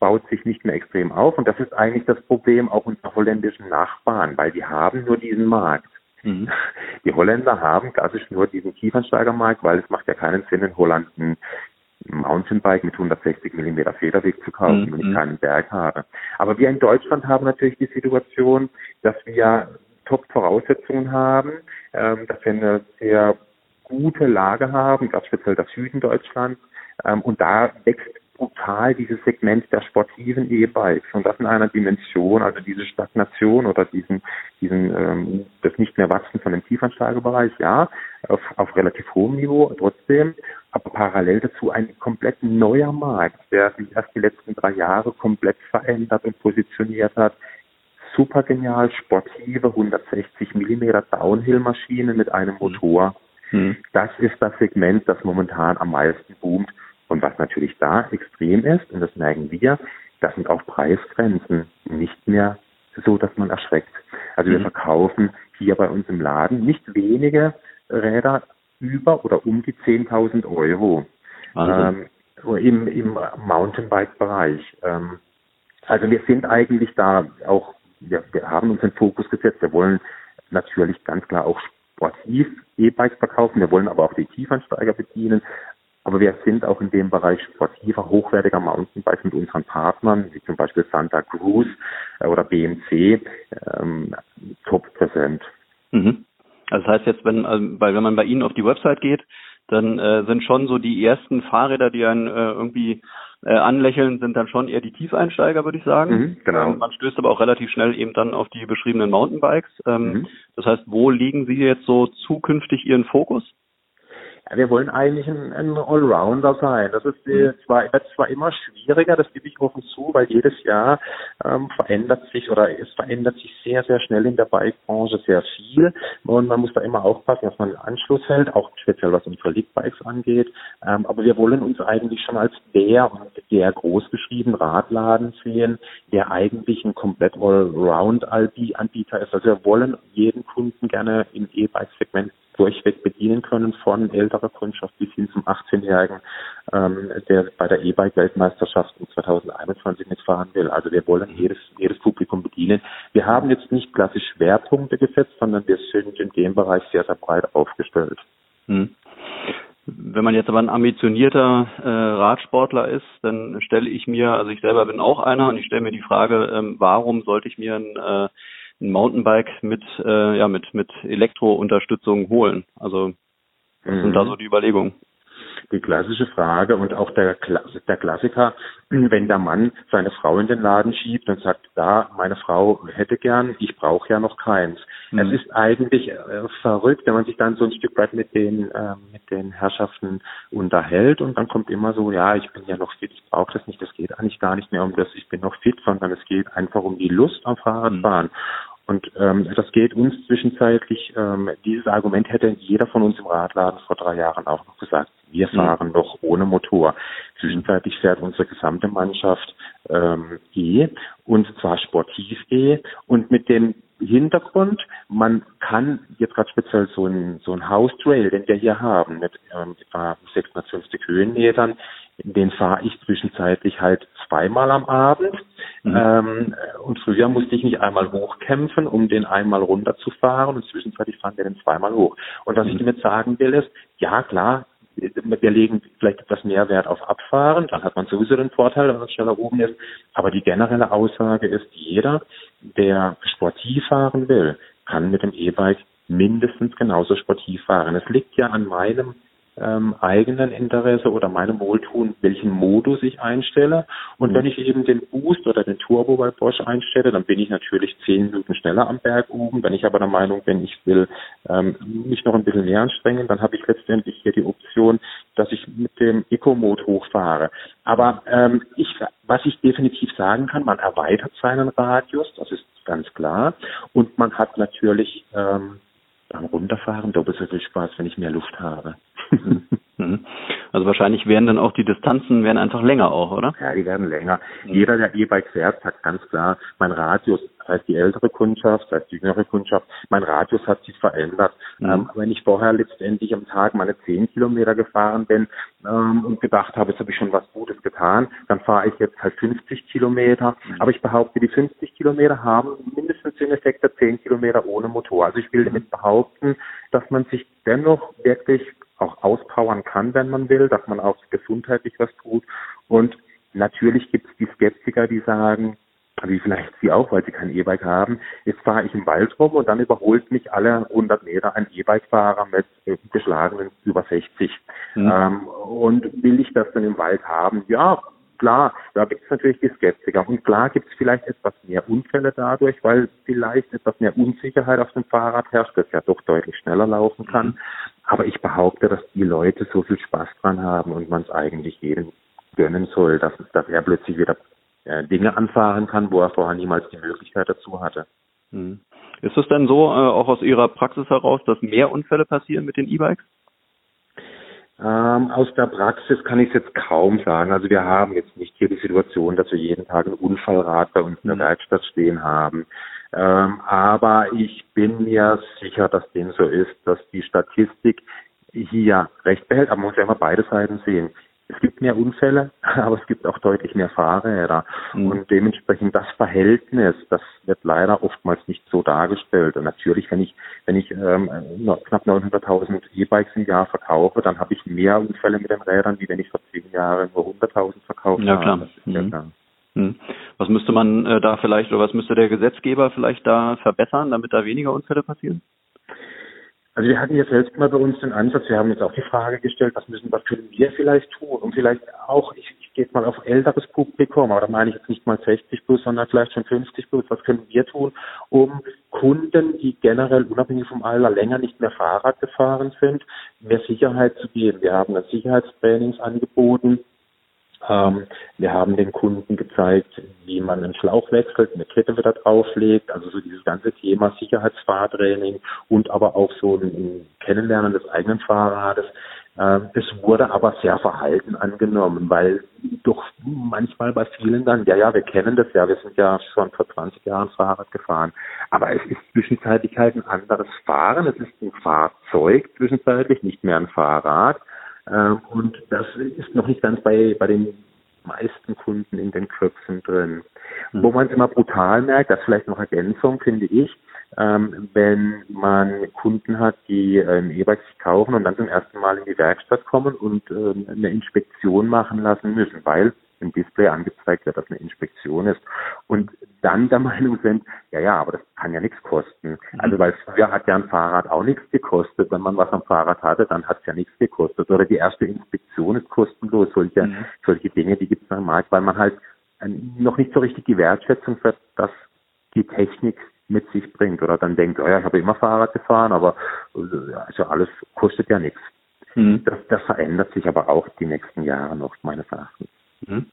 B: baut sich nicht mehr extrem auf und das ist eigentlich das Problem auch unserer holländischen Nachbarn, weil die haben nur diesen Markt. Mhm. [LAUGHS] Die Holländer haben klassisch nur diesen Tiefensteigermarkt, weil es macht ja keinen Sinn, in Holland ein Mountainbike mit 160 mm Federweg zu kaufen, mhm. wenn ich keinen Berg habe. Aber wir in Deutschland haben natürlich die Situation, dass wir Top-Voraussetzungen haben, ähm, dass wir eine sehr gute Lage haben, ganz speziell das Süden Deutschlands. Ähm, und da wächst brutal dieses Segment der sportiven E-Bikes und das in einer Dimension, also diese Stagnation oder diesen, diesen ähm, das nicht mehr wachsen von dem Tiefansteigebereich, ja, auf, auf relativ hohem Niveau trotzdem, aber parallel dazu ein komplett neuer Markt, der sich erst die letzten drei Jahre komplett verändert und positioniert hat. Super genial, sportive 160 Millimeter Downhill-Maschinen mit einem Motor. Mhm. Das ist das Segment, das momentan am meisten boomt und was natürlich da extrem ist, und das merken wir, das sind auch Preisgrenzen nicht mehr so, dass man erschreckt. Also mhm. wir verkaufen hier bei uns im Laden nicht wenige Räder über oder um die 10.000 Euro ähm, im, im Mountainbike-Bereich. Ähm, also wir sind eigentlich da auch, wir, wir haben uns den Fokus gesetzt. Wir wollen natürlich ganz klar auch sportiv E-Bikes verkaufen. Wir wollen aber auch die Tiefansteiger bedienen Aber wir sind auch in dem Bereich sportiver, hochwertiger Mountainbikes mit unseren Partnern, wie zum Beispiel Santa Cruz äh, oder BMC, ähm, top präsent.
C: Mhm. Also das heißt jetzt, wenn, also, weil wenn man bei Ihnen auf die Website geht, dann äh, sind schon so die ersten Fahrräder, die einen äh, irgendwie äh, anlächeln, sind dann schon eher die Tiefeinsteiger, würde ich sagen. Mhm, genau. Ähm, man stößt aber auch relativ schnell eben dann auf die beschriebenen Mountainbikes. Ähm, mhm. Das heißt, wo legen Sie jetzt so zukünftig Ihren Fokus?
B: Wir wollen eigentlich ein, ein Allrounder sein. Das ist äh, zwar, wird zwar immer schwieriger, das gebe ich offen zu, weil jedes Jahr ähm, verändert sich oder es verändert sich sehr, sehr schnell in der Bikebranche sehr viel und man muss da immer aufpassen, dass man Anschluss hält, auch speziell was unsere League-Bikes angeht. Ähm, aber wir wollen uns eigentlich schon als der und der großgeschrieben Radladen sehen, der eigentlich ein komplett Allround-Anbieter ist. Also wir wollen jeden Kunden gerne im E-Bike-Segment durchweg bedienen können, von älterer Kundschaft bis hin zum 18-Jährigen, ähm, der bei der E-Bike-Weltmeisterschaft 2021 mitfahren will. Also wir wollen jedes, jedes Publikum bedienen. Wir haben jetzt nicht klassisch Schwerpunkte gesetzt, sondern wir sind in dem Bereich sehr, sehr breit aufgestellt. Hm.
C: Wenn man jetzt aber ein ambitionierter äh, Radsportler ist, dann stelle ich mir, also ich selber bin auch einer und ich stelle mir die Frage, ähm, warum sollte ich mir ein äh, ein Mountainbike mit, äh, ja, mit, mit Elektrounterstützung holen? Also, was mhm. sind da mhm. so die Überlegungen?
B: die klassische Frage und auch der, der Klassiker, [CLEARS THROAT] wenn der Mann seine Frau in den Laden schiebt und sagt, da, meine Frau hätte gern, ich brauche ja noch keins. Mhm. Es ist eigentlich äh, verrückt, wenn man sich dann so ein Stück weit mit den, äh, mit den Herrschaften unterhält und dann kommt immer so, ja, ich bin ja noch fit, ich brauche das nicht, das geht eigentlich gar nicht mehr um das, ich bin noch fit, sondern es geht einfach um die Lust am Fahrradfahren. Mhm. Und ähm, das geht uns zwischenzeitlich, ähm, dieses Argument hätte jeder von uns im Radladen vor drei Jahren auch noch gesagt. Wir mhm. fahren mhm. noch ohne Motor. Zwischenzeitlich fährt unsere gesamte Mannschaft ähm, E und zwar sportiv E und mit dem Hintergrund, man kann jetzt gerade speziell so ein, so ein House Trail, den wir hier haben, mit ähm, etwa 650 Höhenmetern, den fahre ich zwischenzeitlich halt zweimal am Abend. Mhm. Ähm, und früher musste ich mich einmal hochkämpfen, um den einmal runterzufahren und zwischenzeitlich fahren wir den zweimal hoch. Und was mhm. ich damit sagen will ist, ja klar, wir legen vielleicht etwas mehr Wert auf Abfahren, dann hat man sowieso den Vorteil, wenn man schneller oben ist. Aber die generelle Aussage ist, jeder, der sportiv fahren will, kann mit dem E-Bike mindestens genauso sportiv fahren. Es liegt ja an meinem ähm, eigenen Interesse oder meinem Wohltun, welchen Modus ich einstelle. Und mhm. wenn ich eben den Boost oder den Turbo bei Bosch einstelle, dann bin ich natürlich zehn Minuten schneller am Berg oben. Wenn ich aber der Meinung bin, ich will ähm, mich noch ein bisschen mehr anstrengen, dann habe ich letztendlich hier die Option, dass ich mit dem Eco-Mode hochfahre. Aber ähm, ich, was ich definitiv sagen kann, man erweitert seinen Radius, das ist ganz klar. Und man hat natürlich ähm, beim Runterfahren doppelt so viel Spaß, wenn ich mehr Luft habe.
C: Mhm. Also wahrscheinlich werden dann auch die Distanzen werden einfach länger auch, oder?
B: Ja, die werden länger. Mhm. Jeder, der E-Bike fährt, sagt ganz klar, mein Radius, das heißt die ältere Kundschaft, das heißt die jüngere Kundschaft, mein Radius hat sich verändert. Mhm. Ähm, wenn ich vorher letztendlich am Tag meine 10 Kilometer gefahren bin ähm, und gedacht habe, jetzt habe ich schon was Gutes getan, dann fahre ich jetzt halt 50 Kilometer. Mhm. Aber ich behaupte, die 50 Kilometer haben mindestens den Effekt der 10 Kilometer ohne Motor. Also ich will damit mhm. behaupten, dass man sich dennoch wirklich auch auspowern kann, wenn man will, dass man auch gesundheitlich was tut. Und natürlich gibt es die Skeptiker, die sagen, wie vielleicht Sie auch, weil Sie kein E-Bike haben, jetzt fahre ich im Wald rum und dann überholt mich alle 100 Meter ein E-Bike-Fahrer mit äh, geschlagenen über 60. Mhm. Ähm, und will ich das dann im Wald haben? Ja, klar, da gibt es natürlich die Skeptiker. Und klar gibt es vielleicht etwas mehr Unfälle dadurch, weil vielleicht etwas mehr Unsicherheit auf dem Fahrrad herrscht, das ja doch deutlich schneller laufen kann. Aber ich behaupte, dass die Leute so viel Spaß dran haben und man es eigentlich jedem gönnen soll, dass, dass er plötzlich wieder äh, Dinge anfahren kann, wo er vorher niemals die Möglichkeit dazu hatte.
C: Mhm. Ist es denn so, äh, auch aus Ihrer Praxis heraus, dass mehr Unfälle passieren mit den E-Bikes?
B: Ähm, aus der Praxis kann ich es jetzt kaum sagen. Also wir haben jetzt nicht hier die Situation, dass wir jeden Tag ein Unfallrad bei uns in der mhm. Werkstatt stehen haben. Ähm, aber ich bin mir sicher, dass dem so ist, dass die Statistik hier recht behält. Aber man muss ja immer beide Seiten sehen. Es gibt mehr Unfälle, [LAUGHS] aber es gibt auch deutlich mehr Fahrräder. Mhm. Und dementsprechend das Verhältnis, das wird leider oftmals nicht so dargestellt. Und natürlich, wenn ich, wenn ich ähm, knapp 900.000 E-Bikes im Jahr verkaufe, dann habe ich mehr Unfälle mit den Rädern, wie wenn ich vor zehn Jahren nur 100.000 verkaufe.
C: Ja, klar. Mhm. Ja klar. Mhm. Was müsste man äh, da vielleicht oder was müsste der Gesetzgeber vielleicht da verbessern, damit da weniger Unfälle passieren?
B: Also wir hatten jetzt selbst mal bei uns den Ansatz, wir haben jetzt auch die Frage gestellt, was müssen, was können wir vielleicht tun? Und vielleicht auch, ich, ich gehe jetzt mal auf älteres Publikum, aber da meine ich jetzt nicht mal 60 plus, sondern vielleicht schon 50 plus, was können wir tun, um Kunden, die generell unabhängig vom Alter länger nicht mehr Fahrrad gefahren sind, mehr Sicherheit zu geben. Wir haben dann Sicherheitstrainings angeboten, wir haben den Kunden gezeigt, wie man einen Schlauch wechselt, eine Kette wieder drauflegt, also so dieses ganze Thema Sicherheitsfahrtraining und aber auch so ein Kennenlernen des eigenen Fahrrades. Ähm, es wurde aber sehr verhalten angenommen, weil doch manchmal bei vielen dann, ja, ja, wir kennen das ja, wir sind ja schon vor 20 Jahren Fahrrad gefahren. Aber es ist zwischenzeitlich halt ein anderes Fahren, es ist ein Fahrzeug zwischenzeitlich, nicht mehr ein Fahrrad. Ähm, und das ist noch nicht ganz bei, bei den meisten Kunden in den Köpfen drin. Mhm. Wo man es immer brutal merkt, das vielleicht noch Ergänzung, finde ich, ähm, wenn man Kunden hat, die ähm, E-Bikes kaufen und dann zum ersten Mal in die Werkstatt kommen und ähm, eine Inspektion machen lassen müssen, weil im Display angezeigt wird, dass eine Inspektion ist. Und dann der [LAUGHS] Meinung sind, ja, ja, aber das kann ja nichts kosten. Mhm. Also weil früher hat ja ein Fahrrad auch nichts gekostet. Wenn man was am Fahrrad hatte, dann hat es ja nichts gekostet. Oder die erste Inspektion ist kostenlos. Solche, mhm. solche Dinge, die gibt es am Markt, weil man halt noch nicht so richtig die Wertschätzung für das die Technik mit sich bringt. Oder dann denkt, oh ja, ich habe immer Fahrrad gefahren, aber also alles kostet ja nichts. Mhm. Das, das verändert sich aber auch die nächsten Jahre noch, meines Erachtens. Mhm.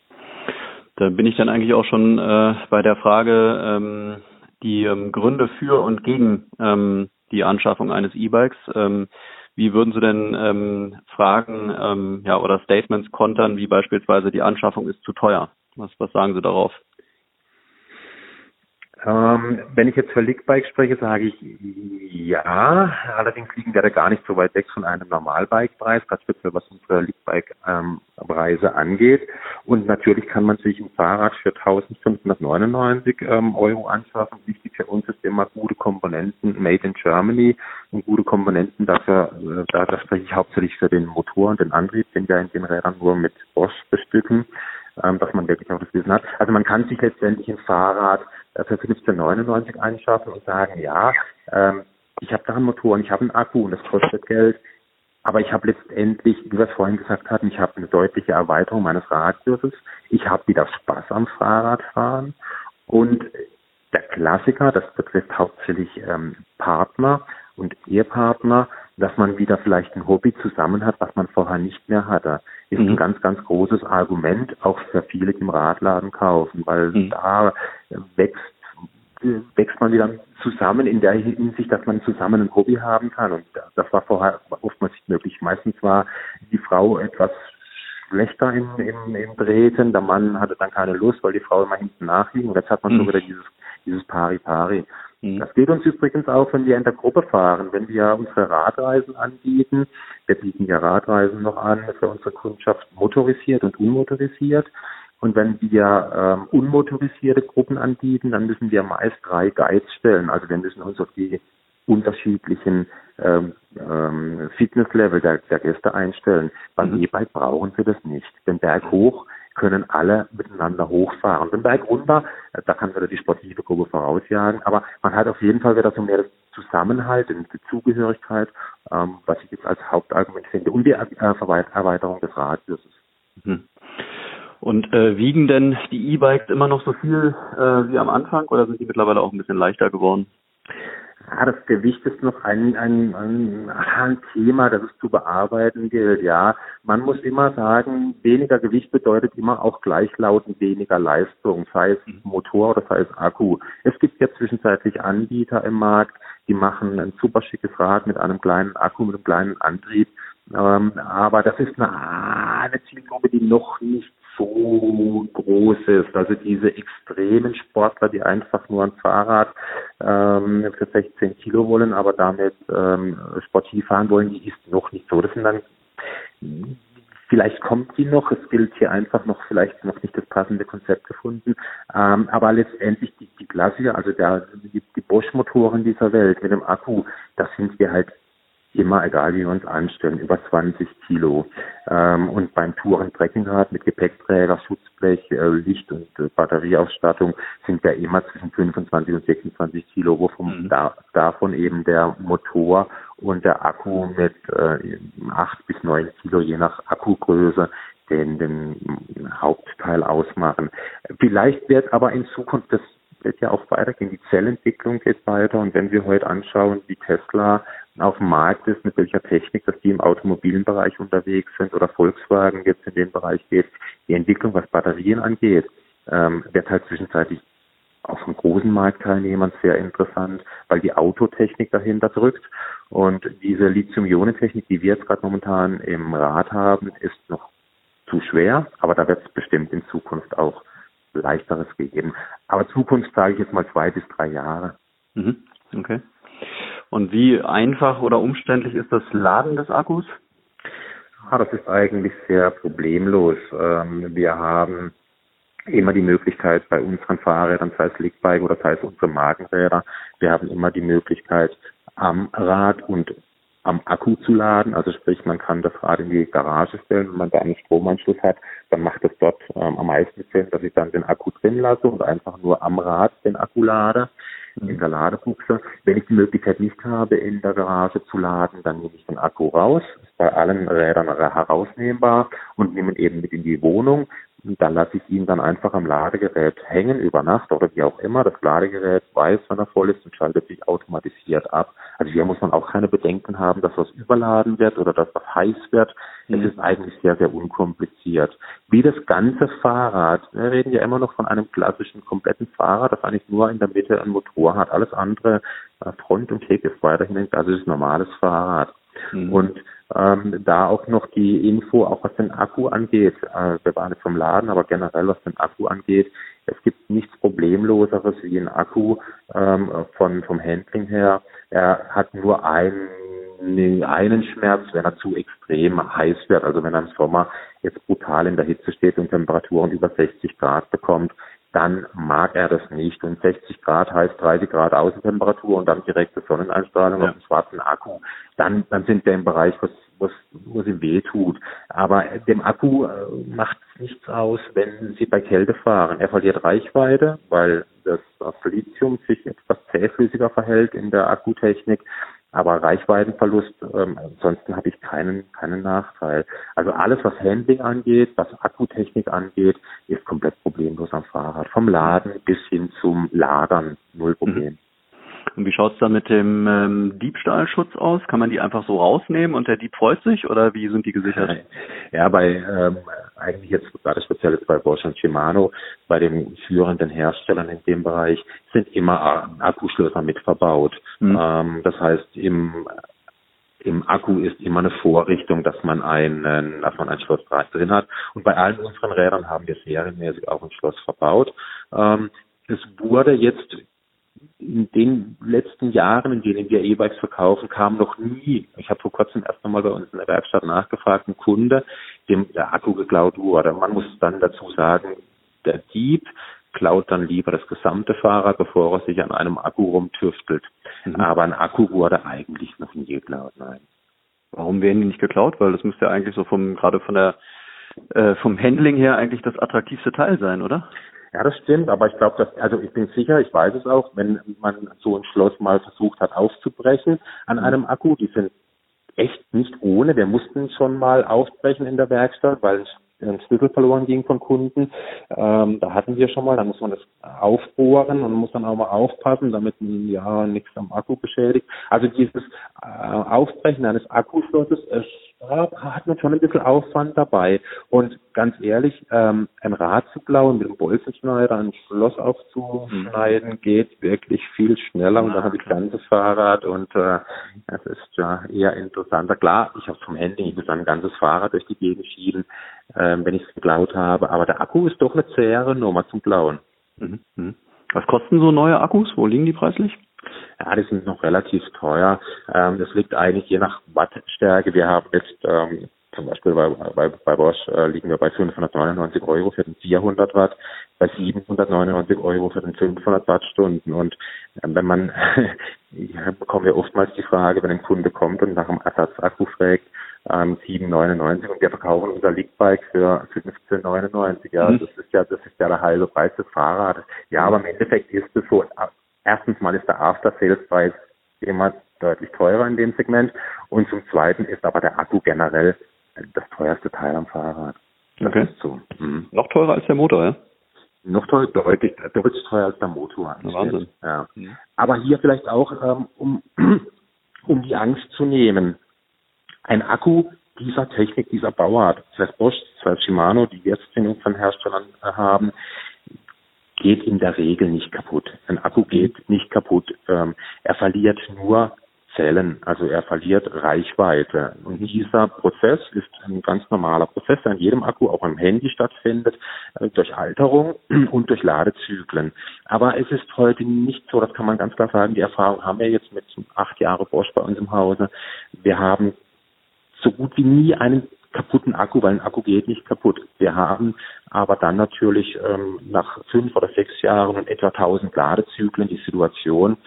C: Da bin ich dann eigentlich auch schon äh, bei der Frage, ähm, die ähm, Gründe für und gegen ähm, die Anschaffung eines E-Bikes. Ähm, wie würden Sie denn ähm, Fragen ähm, ja, oder Statements kontern, wie beispielsweise die Anschaffung ist zu teuer? Was, was sagen Sie darauf?
B: Ähm, wenn ich jetzt für Ligbike spreche, sage ich ja. Allerdings liegen wir da gar nicht so weit weg von einem Normalbike-Preis, gerade speziell was unsere Ligbike-Preise ähm, angeht. Und natürlich kann man sich ein Fahrrad für 1599 ähm, Euro anschaffen. Wichtig für uns ist immer gute Komponenten made in Germany und gute Komponenten dafür, äh, da, spreche ich hauptsächlich für den Motor und den Antrieb, den wir in den Rädern nur mit Bosch bestücken dass man wirklich auch das Wissen hat. Also man kann sich letztendlich ein Fahrrad äh, für 1599 einschaffen und sagen, ja, ähm, ich habe da einen Motor und ich habe einen Akku und das kostet Geld. Aber ich habe letztendlich, wie wir es vorhin gesagt hatten, ich habe eine deutliche Erweiterung meines Radiuses. Ich habe wieder Spaß am Fahrradfahren. Und der Klassiker, das betrifft hauptsächlich ähm, Partner und Ehepartner, dass man wieder vielleicht ein Hobby zusammen hat, was man vorher nicht mehr hatte, ist mhm. ein ganz, ganz großes Argument auch für viele, die im Radladen kaufen, weil mhm. da wächst wächst man wieder zusammen in der Hinsicht, dass man zusammen ein Hobby haben kann. Und das war vorher oftmals nicht möglich. Meistens war die Frau etwas schlechter im, im, im Treten, der Mann hatte dann keine Lust, weil die Frau immer hinten nachliegen. Und jetzt hat man mhm. so wieder dieses, dieses Pari-Pari. Mhm. Das geht uns übrigens auch, wenn wir in der Gruppe fahren, wenn wir unsere Radreisen anbieten. Wir bieten ja Radreisen noch an für unsere Kundschaft motorisiert und unmotorisiert. Und wenn wir ähm, unmotorisierte Gruppen anbieten, dann müssen wir meist drei Guides stellen. Also wir müssen uns auf die unterschiedlichen ähm, ähm, Fitnesslevel der, der Gäste einstellen. Beim mhm. E-Bike brauchen sie das nicht. Den Berg hoch können alle miteinander hochfahren. Den Berg runter, äh, da kann wieder die sportive Gruppe vorausjagen, aber man hat auf jeden Fall wieder so mehr Zusammenhalt und die Zugehörigkeit, ähm, was ich jetzt als Hauptargument finde, und die äh, Erweiterung des Radiuses.
C: Mhm. Und äh, wiegen denn die E-Bikes immer noch so viel äh, wie am Anfang oder sind die mittlerweile auch ein bisschen leichter geworden?
B: Ja, das Gewicht ist noch ein, ein, ein, ein Thema, das es zu bearbeiten gilt. Ja, man muss immer sagen, weniger Gewicht bedeutet immer auch gleichlautend weniger Leistung, sei es mhm. Motor oder sei es Akku. Es gibt ja zwischenzeitlich Anbieter im Markt, die machen ein super schickes Rad mit einem kleinen Akku, mit einem kleinen Antrieb. Ähm, aber das ist eine, eine Zielgruppe, die noch nicht so groß ist. Also diese extremen Sportler, die einfach nur ein Fahrrad ähm, für 16 Kilo wollen, aber damit ähm, sportiv fahren wollen, die ist noch nicht so. Das sind dann Vielleicht kommt die noch, es gilt hier einfach noch vielleicht noch nicht das passende Konzept gefunden. Ähm, aber letztendlich die, die Klassiker, also der, die, die Bosch-Motoren dieser Welt mit dem Akku, das sind wir halt immer, egal wie wir uns anstellen, über 20 Kilo. Ähm, und beim Touren-Trekkingrad mit Gepäckträger, Schutzblech, äh, Licht und äh, Batterieausstattung sind wir immer zwischen 25 und 26 Kilo, wovon mhm. da, davon eben der Motor und der Akku mit äh, 8 bis 9 Kilo je nach Akkugröße den, den Hauptteil ausmachen. Vielleicht wird aber in Zukunft das wird ja auch weitergehen. Die Zellentwicklung geht weiter und wenn wir heute anschauen, wie Tesla auf dem Markt ist, mit welcher Technik, dass die im automobilen Bereich unterwegs sind oder Volkswagen jetzt in den Bereich geht, die Entwicklung, was Batterien angeht, ähm, wird halt zwischenzeitlich auch von großen Marktteilnehmern sehr interessant, weil die Autotechnik dahinter drückt. Und diese Lithium-Ionen-Technik, die wir jetzt gerade momentan im Rad haben, ist noch zu schwer, aber da wird es bestimmt in Zukunft auch leichteres geben. Aber Zukunft sage ich jetzt mal zwei bis drei Jahre.
C: Mhm. Okay. Und wie einfach oder umständlich ist das Laden des Akkus?
B: Ja, das ist eigentlich sehr problemlos. Ähm, wir haben immer die Möglichkeit bei unseren Fahrrädern, sei es Ligbike oder sei es unsere Markenräder, wir haben immer die Möglichkeit am Rad und am Akku zu laden. Also sprich, man kann das Rad in die Garage stellen. Wenn man da einen Stromanschluss hat, dann macht es dort ähm, am meisten Sinn, dass ich dann den Akku drin lasse und einfach nur am Rad den Akku lade mhm. in der Ladebuchse. Wenn ich die Möglichkeit nicht habe, in der Garage zu laden, dann nehme ich den Akku raus. Ist bei allen Rädern herausnehmbar und nehme ihn eben mit in die Wohnung. Und dann lasse ich ihn dann einfach am Ladegerät hängen über Nacht oder wie auch immer. Das Ladegerät weiß, wann er voll ist und schaltet sich automatisiert ab. Also hier muss man auch keine Bedenken haben, dass was überladen wird oder dass was heiß wird. Es mhm. ist eigentlich sehr, sehr unkompliziert. Wie das ganze Fahrrad, wir reden ja immer noch von einem klassischen, kompletten Fahrrad, das eigentlich nur in der Mitte ein Motor hat. Alles andere, äh, Front und Heck, ist weiterhin ein klassisches, normales Fahrrad. Mhm. Und ähm, da auch noch die Info, auch was den Akku angeht. Äh, wir waren jetzt vom Laden, aber generell was den Akku angeht, es gibt nichts Problemloseres wie ein Akku ähm, von vom Handling her. Er hat nur einen einen Schmerz, wenn er zu extrem heiß wird. Also wenn er im Sommer jetzt brutal in der Hitze steht und Temperaturen über 60 Grad bekommt, dann mag er das nicht. Und 60 Grad heißt 30 Grad Außentemperatur und dann direkte Sonneneinstrahlung ja. auf dem schwarzen Akku. Dann, dann sind wir im Bereich, was, was, was ihm weh tut. Aber dem Akku äh, macht es nichts aus, wenn Sie bei Kälte fahren. Er verliert Reichweite, weil das Lithium sich etwas zähflüssiger verhält in der Akkutechnik. Aber Reichweitenverlust, ähm, ansonsten habe ich keinen, keinen Nachteil. Also alles, was Handling angeht, was Akkutechnik angeht, ist komplett problemlos am Fahrrad. Vom Laden bis hin zum Lagern, null Problem. Mhm.
C: Und wie schaut's da mit dem ähm, Diebstahlschutz aus? Kann man die einfach so rausnehmen und der Dieb freut sich oder wie sind die gesichert? [LAUGHS]
B: Ja, bei ähm, eigentlich jetzt gerade speziell jetzt bei Bosch und Shimano, bei den führenden Herstellern in dem Bereich sind immer Akkuschlösser mit verbaut. Mhm. Ähm, das heißt, im im Akku ist immer eine Vorrichtung, dass man einen, dass man ein Schloss drin hat. Und bei allen unseren Rädern haben wir serienmäßig auch ein Schloss verbaut. Ähm, es wurde jetzt in den letzten Jahren, in denen wir E-Bikes verkaufen, kam noch nie, ich habe vor kurzem erst einmal bei uns in der Werkstatt nachgefragt, ein Kunde, dem der Akku geklaut wurde. Man muss dann dazu sagen, der Dieb klaut dann lieber das gesamte Fahrrad, bevor er sich an einem Akku rumtüftelt. Mhm. Aber ein Akku wurde eigentlich noch nie geklaut, nein.
C: Warum werden die nicht geklaut? Weil das müsste ja eigentlich so vom, gerade von der, äh, vom Handling her eigentlich das attraktivste Teil sein, oder?
B: Ja, das stimmt, aber ich glaube, dass, also ich bin sicher, ich weiß es auch, wenn man so ein Schloss mal versucht hat aufzubrechen an einem Akku, die sind echt nicht ohne. Wir mussten schon mal aufbrechen in der Werkstatt, weil ein Schlüssel verloren ging von Kunden. Ähm, da hatten wir schon mal, da muss man das aufbohren und muss dann auch mal aufpassen, damit man ja nichts am Akku beschädigt. Also dieses äh, Aufbrechen eines Akkuschlosses, es da hat man schon ein bisschen Aufwand dabei. Und ganz ehrlich, ähm, ein Rad zu klauen mit einem Bolzenschneider, ein Schloss aufzuschneiden, mhm. geht wirklich viel schneller und dann habe ich das ganze Fahrrad und äh, das ist ja eher interessanter. Klar, ich habe vom Handling, ich muss ein ganzes Fahrrad durch die Gegend schieben, ähm, wenn ich es geklaut habe, aber der Akku ist doch eine zähere Nummer zum Klauen.
C: Mhm. Was kosten so neue Akkus? Wo liegen die preislich?
B: Ja, die sind noch relativ teuer. Ähm, das liegt eigentlich je nach Wattstärke. Wir haben jetzt ähm, zum Beispiel bei, bei, bei Bosch äh, liegen wir bei 599 Euro für den 400 Watt, bei 799 Euro für den 500 Wattstunden. Und äh, wenn man, ich [LAUGHS] bekomme ja oftmals die Frage, wenn ein Kunde kommt und nach einem Ersatzakku fragt, ähm, 7,99 und wir verkaufen unser Leaguebike für 15,99. Ja, mhm. das ist ja, das ist ja der halbe Preis des Fahrrades. Ja, aber im Endeffekt ist es so, erstens mal ist der After-Sales-Preis immer deutlich teurer in dem Segment und zum zweiten ist aber der Akku generell das teuerste Teil am Fahrrad.
C: Das okay. so. Mhm. Noch teurer als der Motor, ja?
B: Noch teuer, deutlich, deutlich teuer als der Motor.
C: Wahnsinn.
B: Ja. Mhm. Aber hier vielleicht auch, ähm, um, [CLEARS THROAT] um die Angst zu nehmen. Ein Akku dieser Technik, dieser Bauart, sei es Bosch, sei es Shimano, die wir jetzt in unseren Herstellern äh, haben, geht in der Regel nicht kaputt. Ein Akku geht nicht kaputt. Ähm, er verliert nur Zellen, also er verliert Reichweite. Und dieser Prozess ist ein ganz normaler Prozess, der in jedem Akku, auch im Handy stattfindet, äh, durch Alterung [CLEARS THROAT] und durch Ladezyklen. Aber es ist heute nicht so, das kann man ganz klar sagen, die Erfahrung haben wir jetzt mit acht Jahren Bosch bei uns im Hause. Wir haben so gut wie nie einen kaputten Akku, weil ein Akku geht nicht kaputt. Wir haben aber dann natürlich ähm, nach fünf oder sechs Jahren und etwa 1000 Ladezyklen die Situation,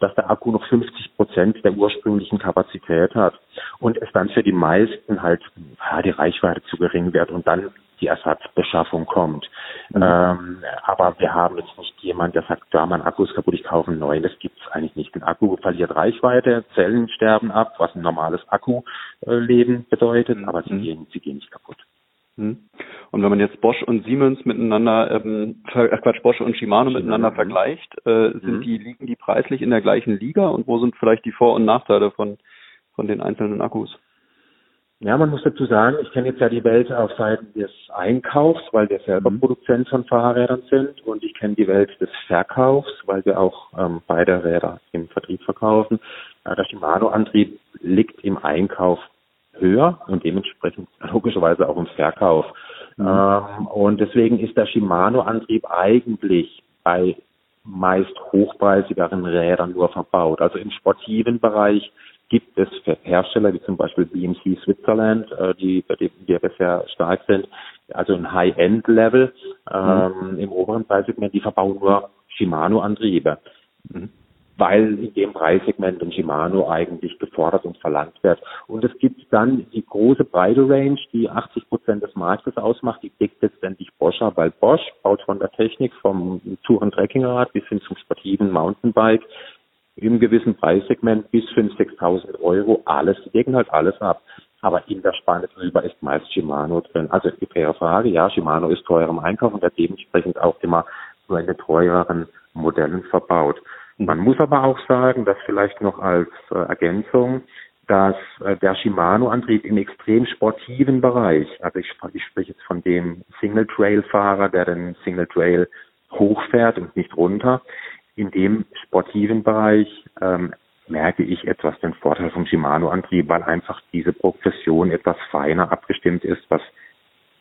B: dass der Akku noch 50 Prozent der ursprünglichen Kapazität hat und es dann für die meisten halt ja, die Reichweite zu gering wird und dann die Ersatzbeschaffung kommt. Mhm. Ähm, aber wir haben jetzt nicht jemand, der sagt, ja, mein Akku ist kaputt, ich kaufe einen neuen. Das gibt es eigentlich nicht. Ein Akku verliert Reichweite, Zellen sterben ab, was ein normales Akkuleben bedeutet, mhm. aber sie, gehen, sie gehen nicht kaputt.
C: Mhm. Und wenn man jetzt Bosch und Siemens miteinander, ähm, äh, Quatsch, Bosch und Shimano miteinander vergleicht, äh, sind mhm. die, liegen die preislich in der gleichen Liga und wo sind vielleicht die Vor- und Nachteile von, von den einzelnen Akkus?
B: Ja, man muss dazu sagen, ich kenne jetzt ja die Welt auf Seiten des Einkaufs, weil wir selber mhm. Produzent von Fahrrädern sind und ich kenne die Welt des Verkaufs, weil wir auch ähm, beide Räder im Vertrieb verkaufen. Ja, der Shimano-Antrieb liegt im Einkauf höher und dementsprechend logischerweise auch im Verkauf. Mhm. Ähm, und deswegen ist der Shimano-Antrieb eigentlich bei meist hochpreisigeren Rädern nur verbaut. Also im sportiven Bereich gibt es Hersteller wie zum Beispiel BMC Switzerland, äh, die, bei denen wir bisher stark sind, also ein High-End-Level ähm, mhm. im oberen Preissegment, die verbauen nur Shimano-Antriebe. Mhm. Weil in dem Preissegment ein Shimano eigentlich gefordert und verlangt wird. Und es gibt dann die große breite Range, die 80 Prozent des Marktes ausmacht, die deckt letztendlich Bosch ab, weil Bosch baut von der Technik vom Touren-Trekkingrad bis hin zum sportiven Mountainbike im gewissen Preissegment bis 5.000, 6.000 Euro alles, die decken halt alles ab. Aber in der Spanne drüber ist meist Shimano drin. Also die faire Frage, ja, Shimano ist teuer im Einkauf und wird dementsprechend auch immer nur in den teureren Modellen verbaut. Man muss aber auch sagen, dass vielleicht noch als äh, Ergänzung, dass äh, der Shimano-Antrieb im extrem sportiven Bereich, also ich, ich spreche jetzt von dem Single-Trail-Fahrer, der den Single-Trail hochfährt und nicht runter, in dem sportiven Bereich ähm, merke ich etwas den Vorteil vom Shimano-Antrieb, weil einfach diese Progression etwas feiner abgestimmt ist, was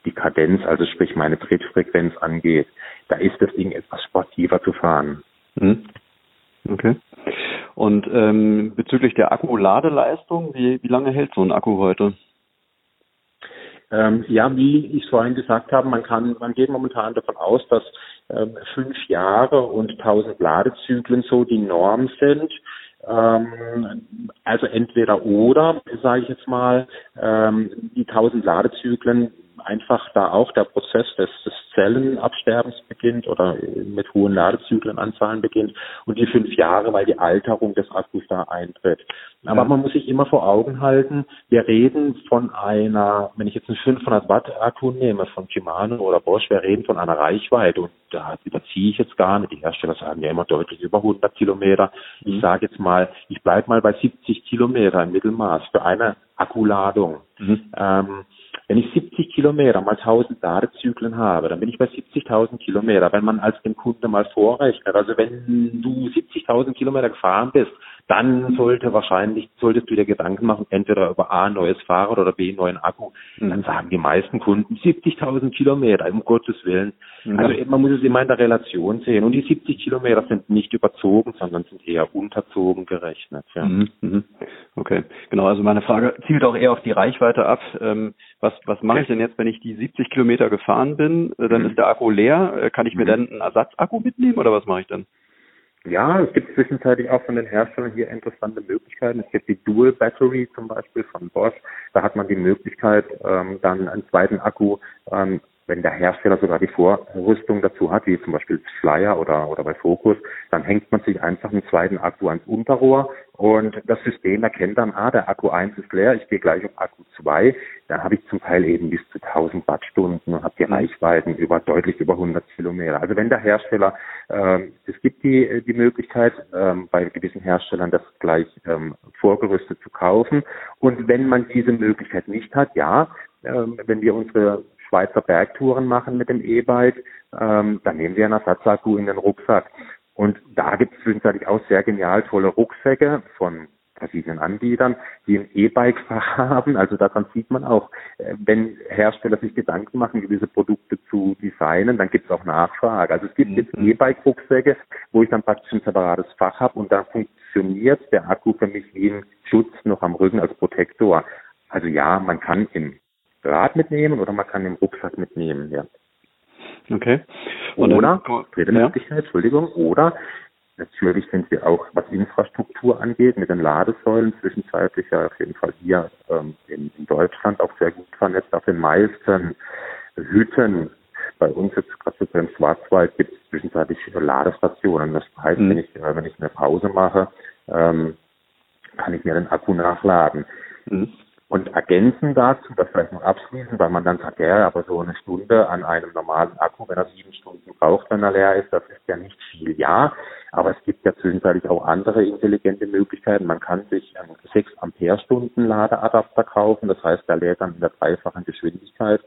B: die Kadenz, also sprich meine Trittfrequenz angeht. Da ist das Ding etwas sportiver zu fahren.
C: Mhm. Okay. Und ähm, bezüglich der Akkuladeleistung, wie, wie lange hält so ein Akku heute?
B: Ähm, ja, wie ich vorhin gesagt habe, man kann, man geht momentan davon aus, dass ähm, fünf Jahre und 1000 Ladezyklen so die Norm sind. Ähm, also entweder oder, sage ich jetzt mal, ähm, die 1000 Ladezyklen einfach da auch der Prozess des, des Zellenabsterbens beginnt oder mit hohen Ladezyklenanzahlen beginnt und die fünf Jahre, weil die Alterung des Akkus da eintritt. Aber ja. man muss sich immer vor Augen halten, wir reden von einer, wenn ich jetzt einen 500 Watt Akku nehme von Shimano oder Bosch, wir reden von einer Reichweite und da überziehe ich jetzt gar nicht. Die Hersteller sagen ja immer deutlich über 100 Kilometer. Ich mhm. sage jetzt mal, ich bleibe mal bei 70 Kilometer im Mittelmaß für eine Akkuladung. Mhm. Ähm, wenn ich 70 Kilometer mal 1000 Ladezyklen habe, dann bin ich bei 70.000 Kilometer. Wenn man als dem Kunde mal vorrechnet, also wenn du 70.000 Kilometer gefahren bist, dann sollte wahrscheinlich, solltest du dir Gedanken machen, entweder über A, neues Fahrrad oder B, neuen Akku. Mhm. Dann sagen die meisten Kunden 70.000 Kilometer, um Gottes Willen. Mhm. Also man muss es immer in der Relation sehen. Und die 70 Kilometer sind nicht überzogen, sondern sind eher unterzogen gerechnet. Ja. Mhm.
C: mhm. Okay, genau. Also meine Frage zielt auch eher auf die Reichweite ab. Ähm, was was mache ich denn jetzt, wenn ich die 70 Kilometer gefahren bin? Äh, dann mhm. ist der Akku leer. Äh, kann ich mir mhm. dann einen Ersatzakku mitnehmen oder was mache ich dann?
B: Ja, es gibt zwischenzeitlich auch von den Herstellern hier interessante Möglichkeiten. Es gibt die Dual Battery zum Beispiel von Bosch. Da hat man die Möglichkeit, ähm, dann einen zweiten Akku ähm, wenn der Hersteller sogar die Vorrüstung dazu hat, wie zum Beispiel Flyer oder, oder bei Focus, dann hängt man sich einfach einen zweiten Akku ans Unterrohr und das System erkennt dann, ah, der Akku 1 ist leer, ich gehe gleich auf Akku 2. Dann habe ich zum Teil eben bis zu 1000 Wattstunden und habe die mhm. Reichweiten über deutlich über 100 Kilometer. Also wenn der Hersteller, ähm, es gibt die, die Möglichkeit, ähm, bei gewissen Herstellern das gleich ähm, vorgerüstet zu kaufen. Und wenn man diese Möglichkeit nicht hat, ja, ähm, wenn wir unsere Schweizer Bergtouren machen mit dem E-Bike, ähm, dann nehmen wir einen Ersatzakku in den Rucksack. Und da gibt es zwischenzeitlich auch sehr genial tolle Rucksäcke von verschiedenen Anbietern, die ein E-Bike-Fach [LAUGHS] haben. Also daran sieht man auch, äh, wenn Hersteller sich Gedanken machen, gewisse Produkte zu designen, dann gibt es auch Nachfrage. Also es gibt mhm. jetzt E-Bike-Rucksäcke, wo ich dann praktisch ein separates Fach habe und dann funktioniert der Akku für mich wie ein Schutz noch am Rücken als Protektor. Also ja, man kann im Rad mitnehmen oder man kann den Rucksack mitnehmen, ja.
C: Okay.
B: Und oder, dritte ja. Möglichkeit, Entschuldigung, oder natürlich sind wir auch, was Infrastruktur angeht, mit den Ladesäulen zwischenzeitlich ja auf jeden Fall hier ähm, in, in Deutschland auch sehr gut vernetzt. Auf den meisten Hütten bei uns jetzt gerade so im Schwarzwald gibt es zwischenzeitlich Ladestationen. Das heißt, mhm. wenn ich äh, wenn ich eine Pause mache, ähm, kann ich mir den Akku nachladen. Mhm. Und ergänzen dazu, das vielleicht noch abschließen, weil man dann sagt, ja, aber so eine Stunde an einem normalen Akku, wenn er sieben Stunden braucht, wenn er leer ist, das ist ja nicht viel. Ja, aber es gibt ja zwischenzeitlich auch andere intelligente Möglichkeiten. Man kann sich einen 6 Ampere-Stunden Ladeadapter kaufen, das heißt, der lädt dann in der dreifachen Geschwindigkeit.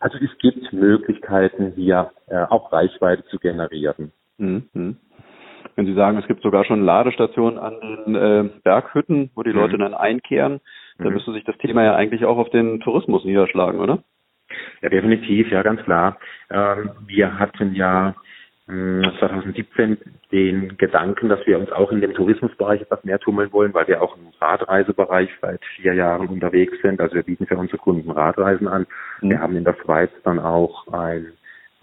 B: Also es gibt Möglichkeiten hier äh, auch Reichweite zu generieren. Mhm.
C: Wenn Sie sagen, es gibt sogar schon Ladestationen an den äh, Berghütten, wo die Leute mhm. dann einkehren, dann mhm. müsste sich das Thema ja eigentlich auch auf den Tourismus niederschlagen, oder?
B: Ja, definitiv, ja, ganz klar. Ähm, wir hatten ja 2017 hm, den Gedanken, dass wir uns auch in dem Tourismusbereich etwas mehr tummeln wollen, weil wir auch im Radreisebereich seit vier Jahren unterwegs sind. Also wir bieten für unsere Kunden Radreisen an. Mhm. Wir haben in der Schweiz dann auch ein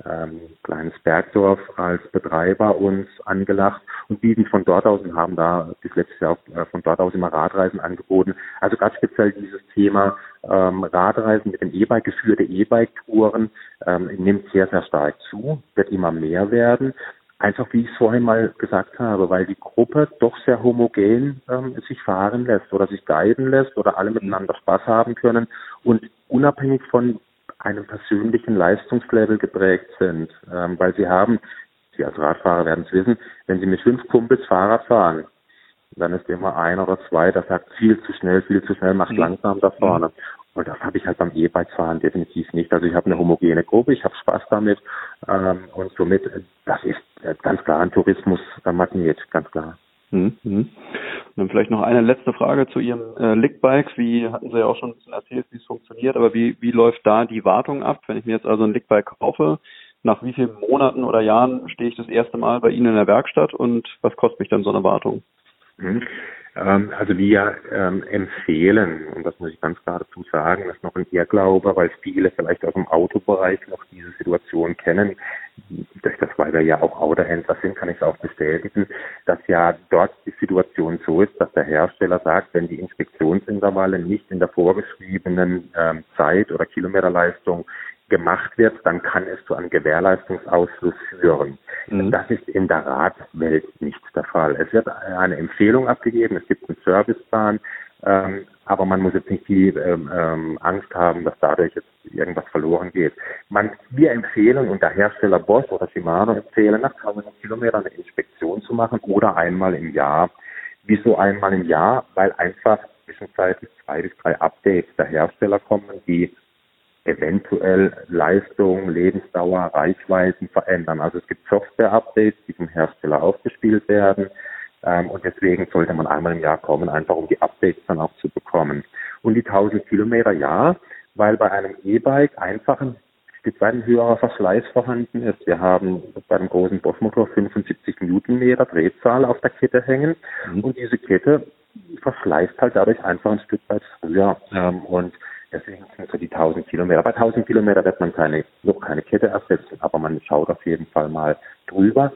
B: ähm, kleines Bergdorf als Betreiber uns angelacht und bieten von dort aus und haben da bis letztes Jahr auch äh, von dort aus immer Radreisen angeboten. Also ganz speziell dieses Thema ähm, Radreisen mit dem E-Bike, geführte E-Bike-Touren ähm, nimmt sehr, sehr stark zu, wird immer mehr werden. Einfach wie ich es vorhin mal gesagt habe, weil die Gruppe doch sehr homogen ähm, sich fahren lässt oder sich guiden lässt oder alle miteinander Spaß haben können und unabhängig von einem persönlichen Leistungslevel geprägt sind, ähm, weil sie haben, Sie als Radfahrer werden es wissen, wenn Sie mit fünf Kumpels Fahrrad fahren, dann ist immer einer oder zwei, der sagt viel zu schnell, viel zu schnell, macht mhm. langsam da vorne. Und das habe ich halt beim E-Bike-Fahren definitiv nicht. Also ich habe eine homogene Gruppe, ich habe Spaß damit ähm, und somit, das ist ganz klar ein Tourismusmagnet, ganz klar.
C: Mhm. Und dann vielleicht noch eine letzte Frage zu Ihrem äh, Lickbike. Wie hatten Sie ja auch schon ein bisschen erzählt, wie es funktioniert, aber wie, wie läuft da die Wartung ab? Wenn ich mir jetzt also ein Lickbike kaufe, nach wie vielen Monaten oder Jahren stehe ich das erste Mal bei Ihnen in der Werkstatt und was kostet mich dann so eine Wartung?
B: Ähm, also wir ähm, empfehlen, und das muss ich ganz dazu sagen, das ist noch ein Irrglaube, weil viele vielleicht aus dem Autobereich noch diese Situation kennen. Durch das, weil wir ja auch Autohändler sind, kann ich es auch bestätigen, dass ja dort die Situation so ist, dass der Hersteller sagt, wenn die Inspektionsintervalle nicht in der vorgeschriebenen ähm, Zeit oder Kilometerleistung gemacht wird, dann kann es zu einem Gewährleistungsausschluss führen. Mhm. Das ist in der Radwelt nicht der Fall. Es wird eine Empfehlung abgegeben, es gibt einen Serviceplan, ähm, aber man muss jetzt nicht die ähm, ähm, Angst haben, dass dadurch jetzt irgendwas verloren geht. Man, wir empfehlen und der Hersteller Bosch oder Shimano empfehlen, nach 1000 Kilometern eine Inspektion zu machen oder einmal im Jahr. Wieso einmal im Jahr? Weil einfach zwischenzeitlich zwei bis drei Updates der Hersteller kommen, die eventuell Leistung, Lebensdauer, Reichweiten verändern. Also es gibt Software-Updates, die vom Hersteller aufgespielt werden. Ähm, und deswegen sollte man einmal im Jahr kommen, einfach um die Updates dann auch zu bekommen. Und die 1000 Kilometer, ja, weil bei einem E-Bike einfach ein Stück weit ein höherer Verschleiß vorhanden ist. Wir haben bei dem großen Bosch-Motor 75 Newtonmeter Drehzahl auf der Kette hängen mhm. und diese Kette verschleißt halt dadurch einfach ein Stück weit früher. Ähm, und deswegen sind so die 1000 Kilometer. Bei 1000 Kilometer wird man keine, noch keine Kette ersetzen, aber man schaut auf jeden Fall mal drüber.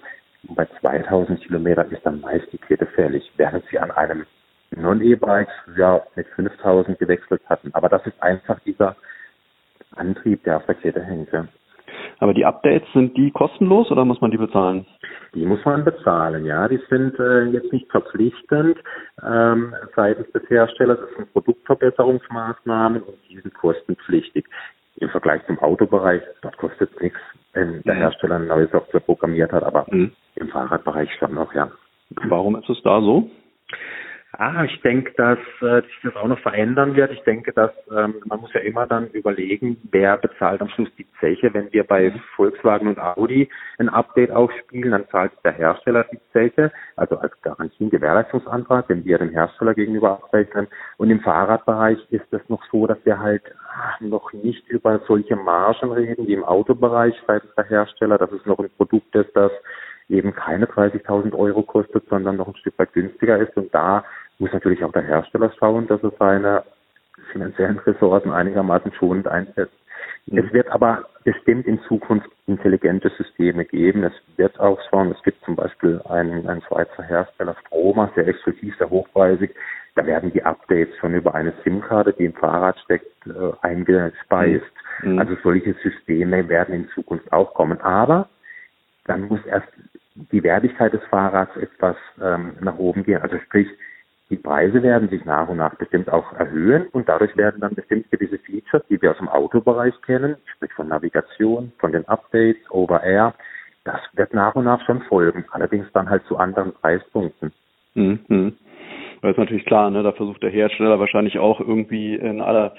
B: Und bei 2000 Kilometer ist dann meist die Kette fällig, während sie an einem Non-E-Bike ja mit 5000 gewechselt hatten. Aber das ist einfach dieser Antrieb, der auf der Kette hängt. Ja.
C: Aber die Updates, sind die kostenlos oder muss man die bezahlen?
B: Die muss man bezahlen, ja. Die sind äh, jetzt nicht verpflichtend ähm, seitens des Herstellers. Das sind Produktverbesserungsmaßnahmen und die sind kostenpflichtig. Im Vergleich zum Autobereich, dort kostet es nichts, wenn der mhm. Hersteller eine neue Software programmiert hat, aber mhm. im Fahrradbereich schon noch, ja.
C: Warum ist es da so?
B: Ah, ich denke, dass äh, sich das auch noch verändern wird. Ich denke, dass ähm, man muss ja immer dann überlegen, wer bezahlt am Schluss die Zeche. Wenn wir bei Volkswagen und Audi ein Update aufspielen, dann zahlt der Hersteller die Zeche, also als Garantie und Gewährleistungsantrag, den wir dem Hersteller gegenüber abrechnen. Und im Fahrradbereich ist es noch so, dass wir halt noch nicht über solche Margen reden wie im Autobereich seitens der Hersteller, dass es noch ein Produkt ist, das eben keine 30.000 Euro kostet, sondern noch ein Stück weit günstiger ist. Und da muss natürlich auch der Hersteller schauen, dass er seine finanziellen Ressourcen einigermaßen schonend einsetzt. Es wird aber bestimmt in Zukunft intelligente Systeme geben. Es wird auch schon, es gibt zum Beispiel einen, einen Schweizer Hersteller, Stroma, sehr exklusiv, sehr hochpreisig. Da werden die Updates schon über eine SIM-Karte, die im Fahrrad steckt, äh, eingespeist. Mhm. Also solche Systeme werden in Zukunft auch kommen. Aber dann muss erst die Wertigkeit des Fahrrads etwas ähm, nach oben gehen. Also sprich, die Preise werden sich nach und nach bestimmt auch erhöhen und dadurch werden dann bestimmt gewisse Features, die wir aus dem Autobereich kennen, sprich von Navigation, von den Updates, Over-Air, das wird nach und nach schon folgen, allerdings dann halt zu anderen Preispunkten.
C: Mhm. Das ist natürlich klar, ne? da versucht der Hersteller wahrscheinlich auch irgendwie in aller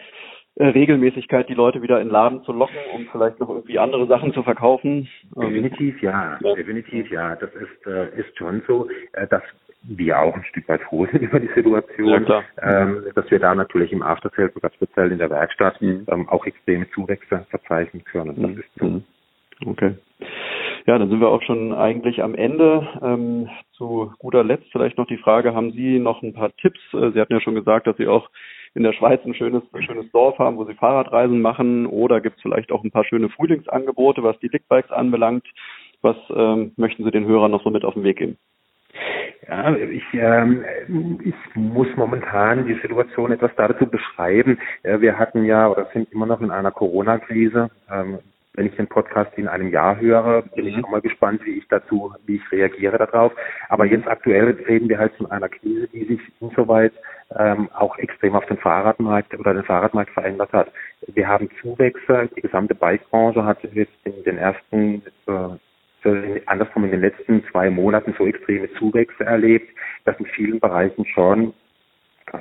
C: äh, Regelmäßigkeit die Leute wieder in den Laden zu locken, um vielleicht noch irgendwie andere Sachen zu verkaufen.
B: Ähm, definitiv ja, ja. definitiv ja. Das ist, äh, ist schon so, äh, dass wir auch ein Stück weit froh sind [LAUGHS] über die Situation, ja, ähm, dass wir da natürlich im Aftersales, sogar speziell in der Werkstatt, mhm. ähm, auch extreme Zuwächse verzeichnen können. Das
C: mhm. ist so. Mhm. Okay. Ja, dann sind wir auch schon eigentlich am Ende. Ähm, zu guter Letzt vielleicht noch die Frage, haben Sie noch ein paar Tipps? Äh, Sie hatten ja schon gesagt, dass Sie auch in der Schweiz ein schönes, ein schönes Dorf haben, wo sie Fahrradreisen machen oder gibt es vielleicht auch ein paar schöne Frühlingsangebote, was die Dickbikes anbelangt. Was ähm, möchten Sie den Hörern noch so mit auf den Weg geben?
B: Ja, ich, ähm, ich muss momentan die Situation etwas dazu beschreiben. Wir hatten ja oder sind immer noch in einer Corona-Krise. Ähm, wenn ich den Podcast in einem Jahr höre, bin ich mhm. auch mal gespannt, wie ich dazu, wie ich reagiere darauf. Aber mhm. jetzt aktuell reden wir halt von einer Krise, die sich insoweit ähm, auch extrem auf den Fahrradmarkt oder den Fahrradmarkt verändert hat. Wir haben Zuwächse, die gesamte Bikebranche hat jetzt in den ersten äh, andersrum in den letzten zwei Monaten so extreme Zuwächse erlebt, dass in vielen Bereichen schon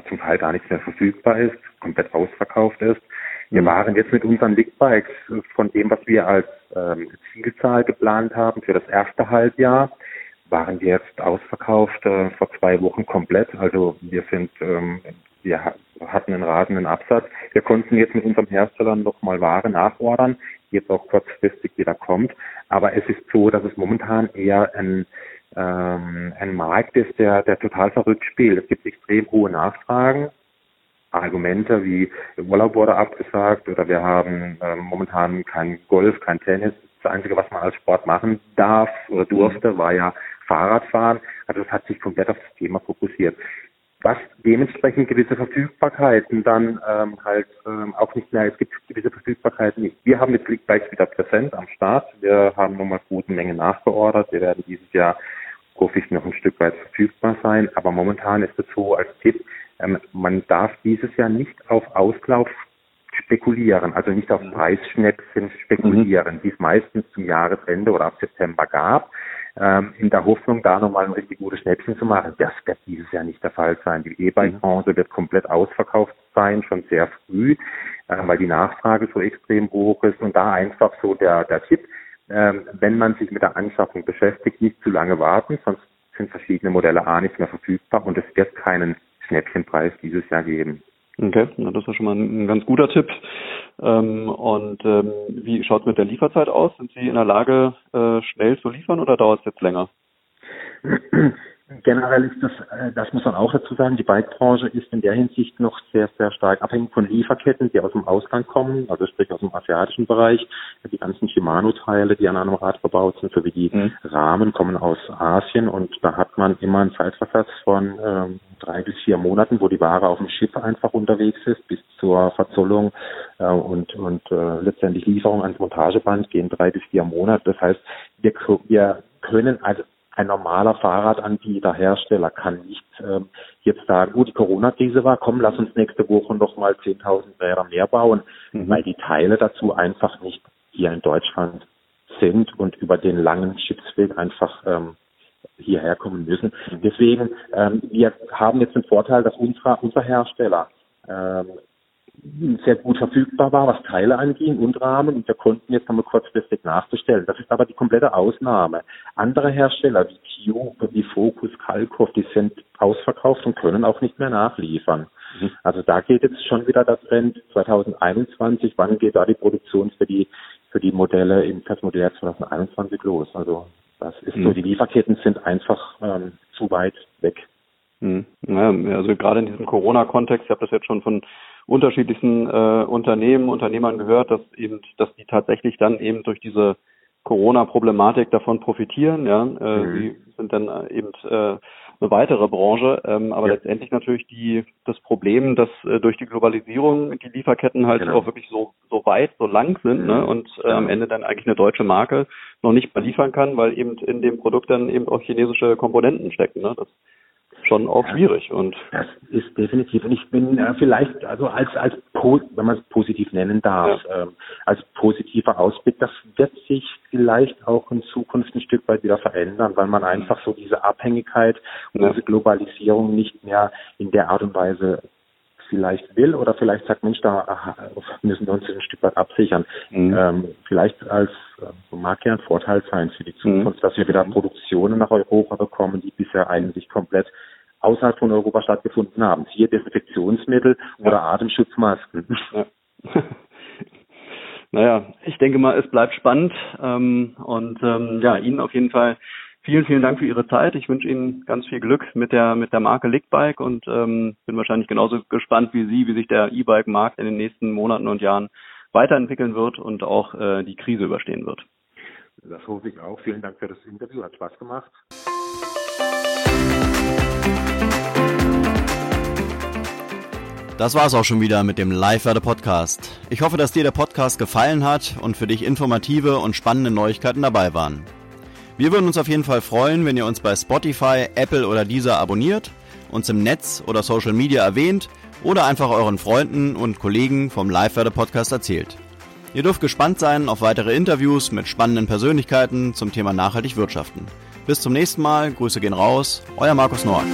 B: zum Teil gar nichts mehr verfügbar ist, komplett ausverkauft ist. Wir waren jetzt mit unseren Ligbikes von dem, was wir als ähm, Zielzahl geplant haben für das erste Halbjahr, waren wir jetzt ausverkauft äh, vor zwei Wochen komplett. Also wir sind, ähm, wir hatten einen rasenden Absatz. Wir konnten jetzt mit unserem Hersteller nochmal Ware nachordern, jetzt auch kurzfristig wieder kommt. Aber es ist so, dass es momentan eher ein ähm, ein Markt ist, der, der total verrückt spielt. Es gibt extrem hohe Nachfragen Argumente wie Urlaub wurde abgesagt oder wir haben äh, momentan kein Golf, kein Tennis. Das Einzige, was man als Sport machen darf oder durfte, war ja Fahrradfahren. Also es hat sich komplett auf das Thema fokussiert. Was dementsprechend gewisse Verfügbarkeiten dann ähm, halt ähm, auch nicht mehr, es gibt gewisse Verfügbarkeiten nicht. Wir haben jetzt Clickbikes wieder präsent am Start. Wir haben nochmal gute Menge nachgeordert. Wir werden dieses Jahr hoffe ich noch ein Stück weit verfügbar sein. Aber momentan ist es so als Tipp, ähm, man darf dieses Jahr nicht auf Auslauf spekulieren, also nicht auf mhm. Preisschnäppchen spekulieren, mhm. die es meistens zum Jahresende oder ab September gab, ähm, in der Hoffnung, da nochmal ein richtig gutes Schnäppchen zu machen. Das wird dieses Jahr nicht der Fall sein. Die E-Bike-Branche wird komplett ausverkauft sein, schon sehr früh, äh, weil die Nachfrage so extrem hoch ist und da einfach so der, der Tipp, äh, wenn man sich mit der Anschaffung beschäftigt, nicht zu lange warten, sonst sind verschiedene Modelle A nicht mehr verfügbar und es wird keinen Schnäppchenpreis dieses Jahr geben.
C: Okay, na, das ist schon mal ein, ein ganz guter Tipp. Ähm, und ähm, wie schaut es mit der Lieferzeit aus? Sind Sie in der Lage, äh, schnell zu liefern oder dauert es jetzt länger? [CLEARS THROAT]
B: Generell ist das, äh, das muss man auch dazu sagen, die Bikebranche ist in der Hinsicht noch sehr, sehr stark abhängig von Lieferketten, die aus dem Ausland kommen, also sprich aus dem asiatischen Bereich. Die ganzen Shimano-Teile, die an einem Rad verbaut sind, sowie die mhm. Rahmen kommen aus Asien und da hat man immer einen Zeitversatz von ähm, drei bis vier Monaten, wo die Ware auf dem Schiff einfach unterwegs ist, bis zur Verzollung äh, und, und äh, letztendlich Lieferung ans Montageband gehen drei bis vier Monate. Das heißt, wir, wir können also ein normaler Fahrradanbieter, Hersteller kann nicht ähm, jetzt sagen, gut, die Corona-Krise war, komm, lass uns nächste Woche nochmal 10.000 Räder mehr bauen, mhm. weil die Teile dazu einfach nicht hier in Deutschland sind und über den langen Schiffsweg einfach ähm, hierher kommen müssen. Mhm. Deswegen, ähm, wir haben jetzt den Vorteil, dass unser, unser Hersteller ähm, sehr gut verfügbar war, was Teile anging und Rahmen und wir konnten jetzt nochmal kurzfristig nachbestellen. Das ist aber die komplette Ausnahme. Andere Hersteller wie Kio, wie Focus, Kalkoff, die sind ausverkauft und können auch nicht mehr nachliefern. Mhm. Also da geht jetzt schon wieder der Trend 2021. Wann geht da die Produktion für die für die Modelle im Testmodell 2021 los? Also das ist mhm. so, die Lieferketten sind einfach ähm, zu weit weg.
C: Mhm. Ja, also gerade in diesem Corona-Kontext, ich habe das jetzt schon von unterschiedlichsten äh, Unternehmen, Unternehmern gehört, dass eben, dass die tatsächlich dann eben durch diese Corona-Problematik davon profitieren. Ja, äh, mhm. sie sind dann äh, eben äh, eine weitere Branche, ähm, aber ja. letztendlich natürlich die das Problem, dass äh, durch die Globalisierung die Lieferketten halt genau. auch wirklich so so weit, so lang sind ne, mhm. ne, und äh, am Ende dann eigentlich eine deutsche Marke noch nicht mehr liefern kann, weil eben in dem Produkt dann eben auch chinesische Komponenten stecken. Ne? Das schon auch schwierig. Und
B: das ist definitiv. Und ich bin äh, vielleicht, also als, als wenn man es positiv nennen darf, ja. ähm, als positiver Ausblick, das wird sich vielleicht auch in Zukunft ein Stück weit wieder verändern, weil man einfach so diese Abhängigkeit und ja. diese Globalisierung nicht mehr in der Art und Weise vielleicht will oder vielleicht sagt, Mensch, da müssen wir uns ein Stück weit absichern. Mhm. Ähm, vielleicht als äh, mag ja ein Vorteil sein für die Zukunft, mhm. dass wir wieder Produktionen nach Europa bekommen, die bisher eigentlich komplett außerhalb von Europa stattgefunden haben. Siehe Desinfektionsmittel ja. oder Atemschutzmasken. Ja. [LAUGHS]
C: naja, ich denke mal, es bleibt spannend ähm, und ähm, ja, Ihnen auf jeden Fall vielen, vielen Dank für Ihre Zeit. Ich wünsche Ihnen ganz viel Glück mit der mit der Marke Lickbike und ähm, bin wahrscheinlich genauso gespannt wie Sie, wie sich der E-Bike-Markt in den nächsten Monaten und Jahren weiterentwickeln wird und auch äh, die Krise überstehen wird.
B: Das hoffe ich auch. Vielen Dank für das Interview. Hat Spaß gemacht.
C: Das war's auch schon wieder mit dem Live-Werde Podcast. Ich hoffe, dass dir der Podcast gefallen hat und für dich informative und spannende Neuigkeiten dabei waren. Wir würden uns auf jeden Fall freuen, wenn ihr uns bei Spotify, Apple oder Deezer abonniert, uns im Netz oder Social Media erwähnt oder einfach euren Freunden und Kollegen vom Live-Werde Podcast erzählt. Ihr dürft gespannt sein auf weitere Interviews mit spannenden Persönlichkeiten zum Thema nachhaltig wirtschaften. Bis zum nächsten Mal, Grüße gehen raus, euer Markus Nord.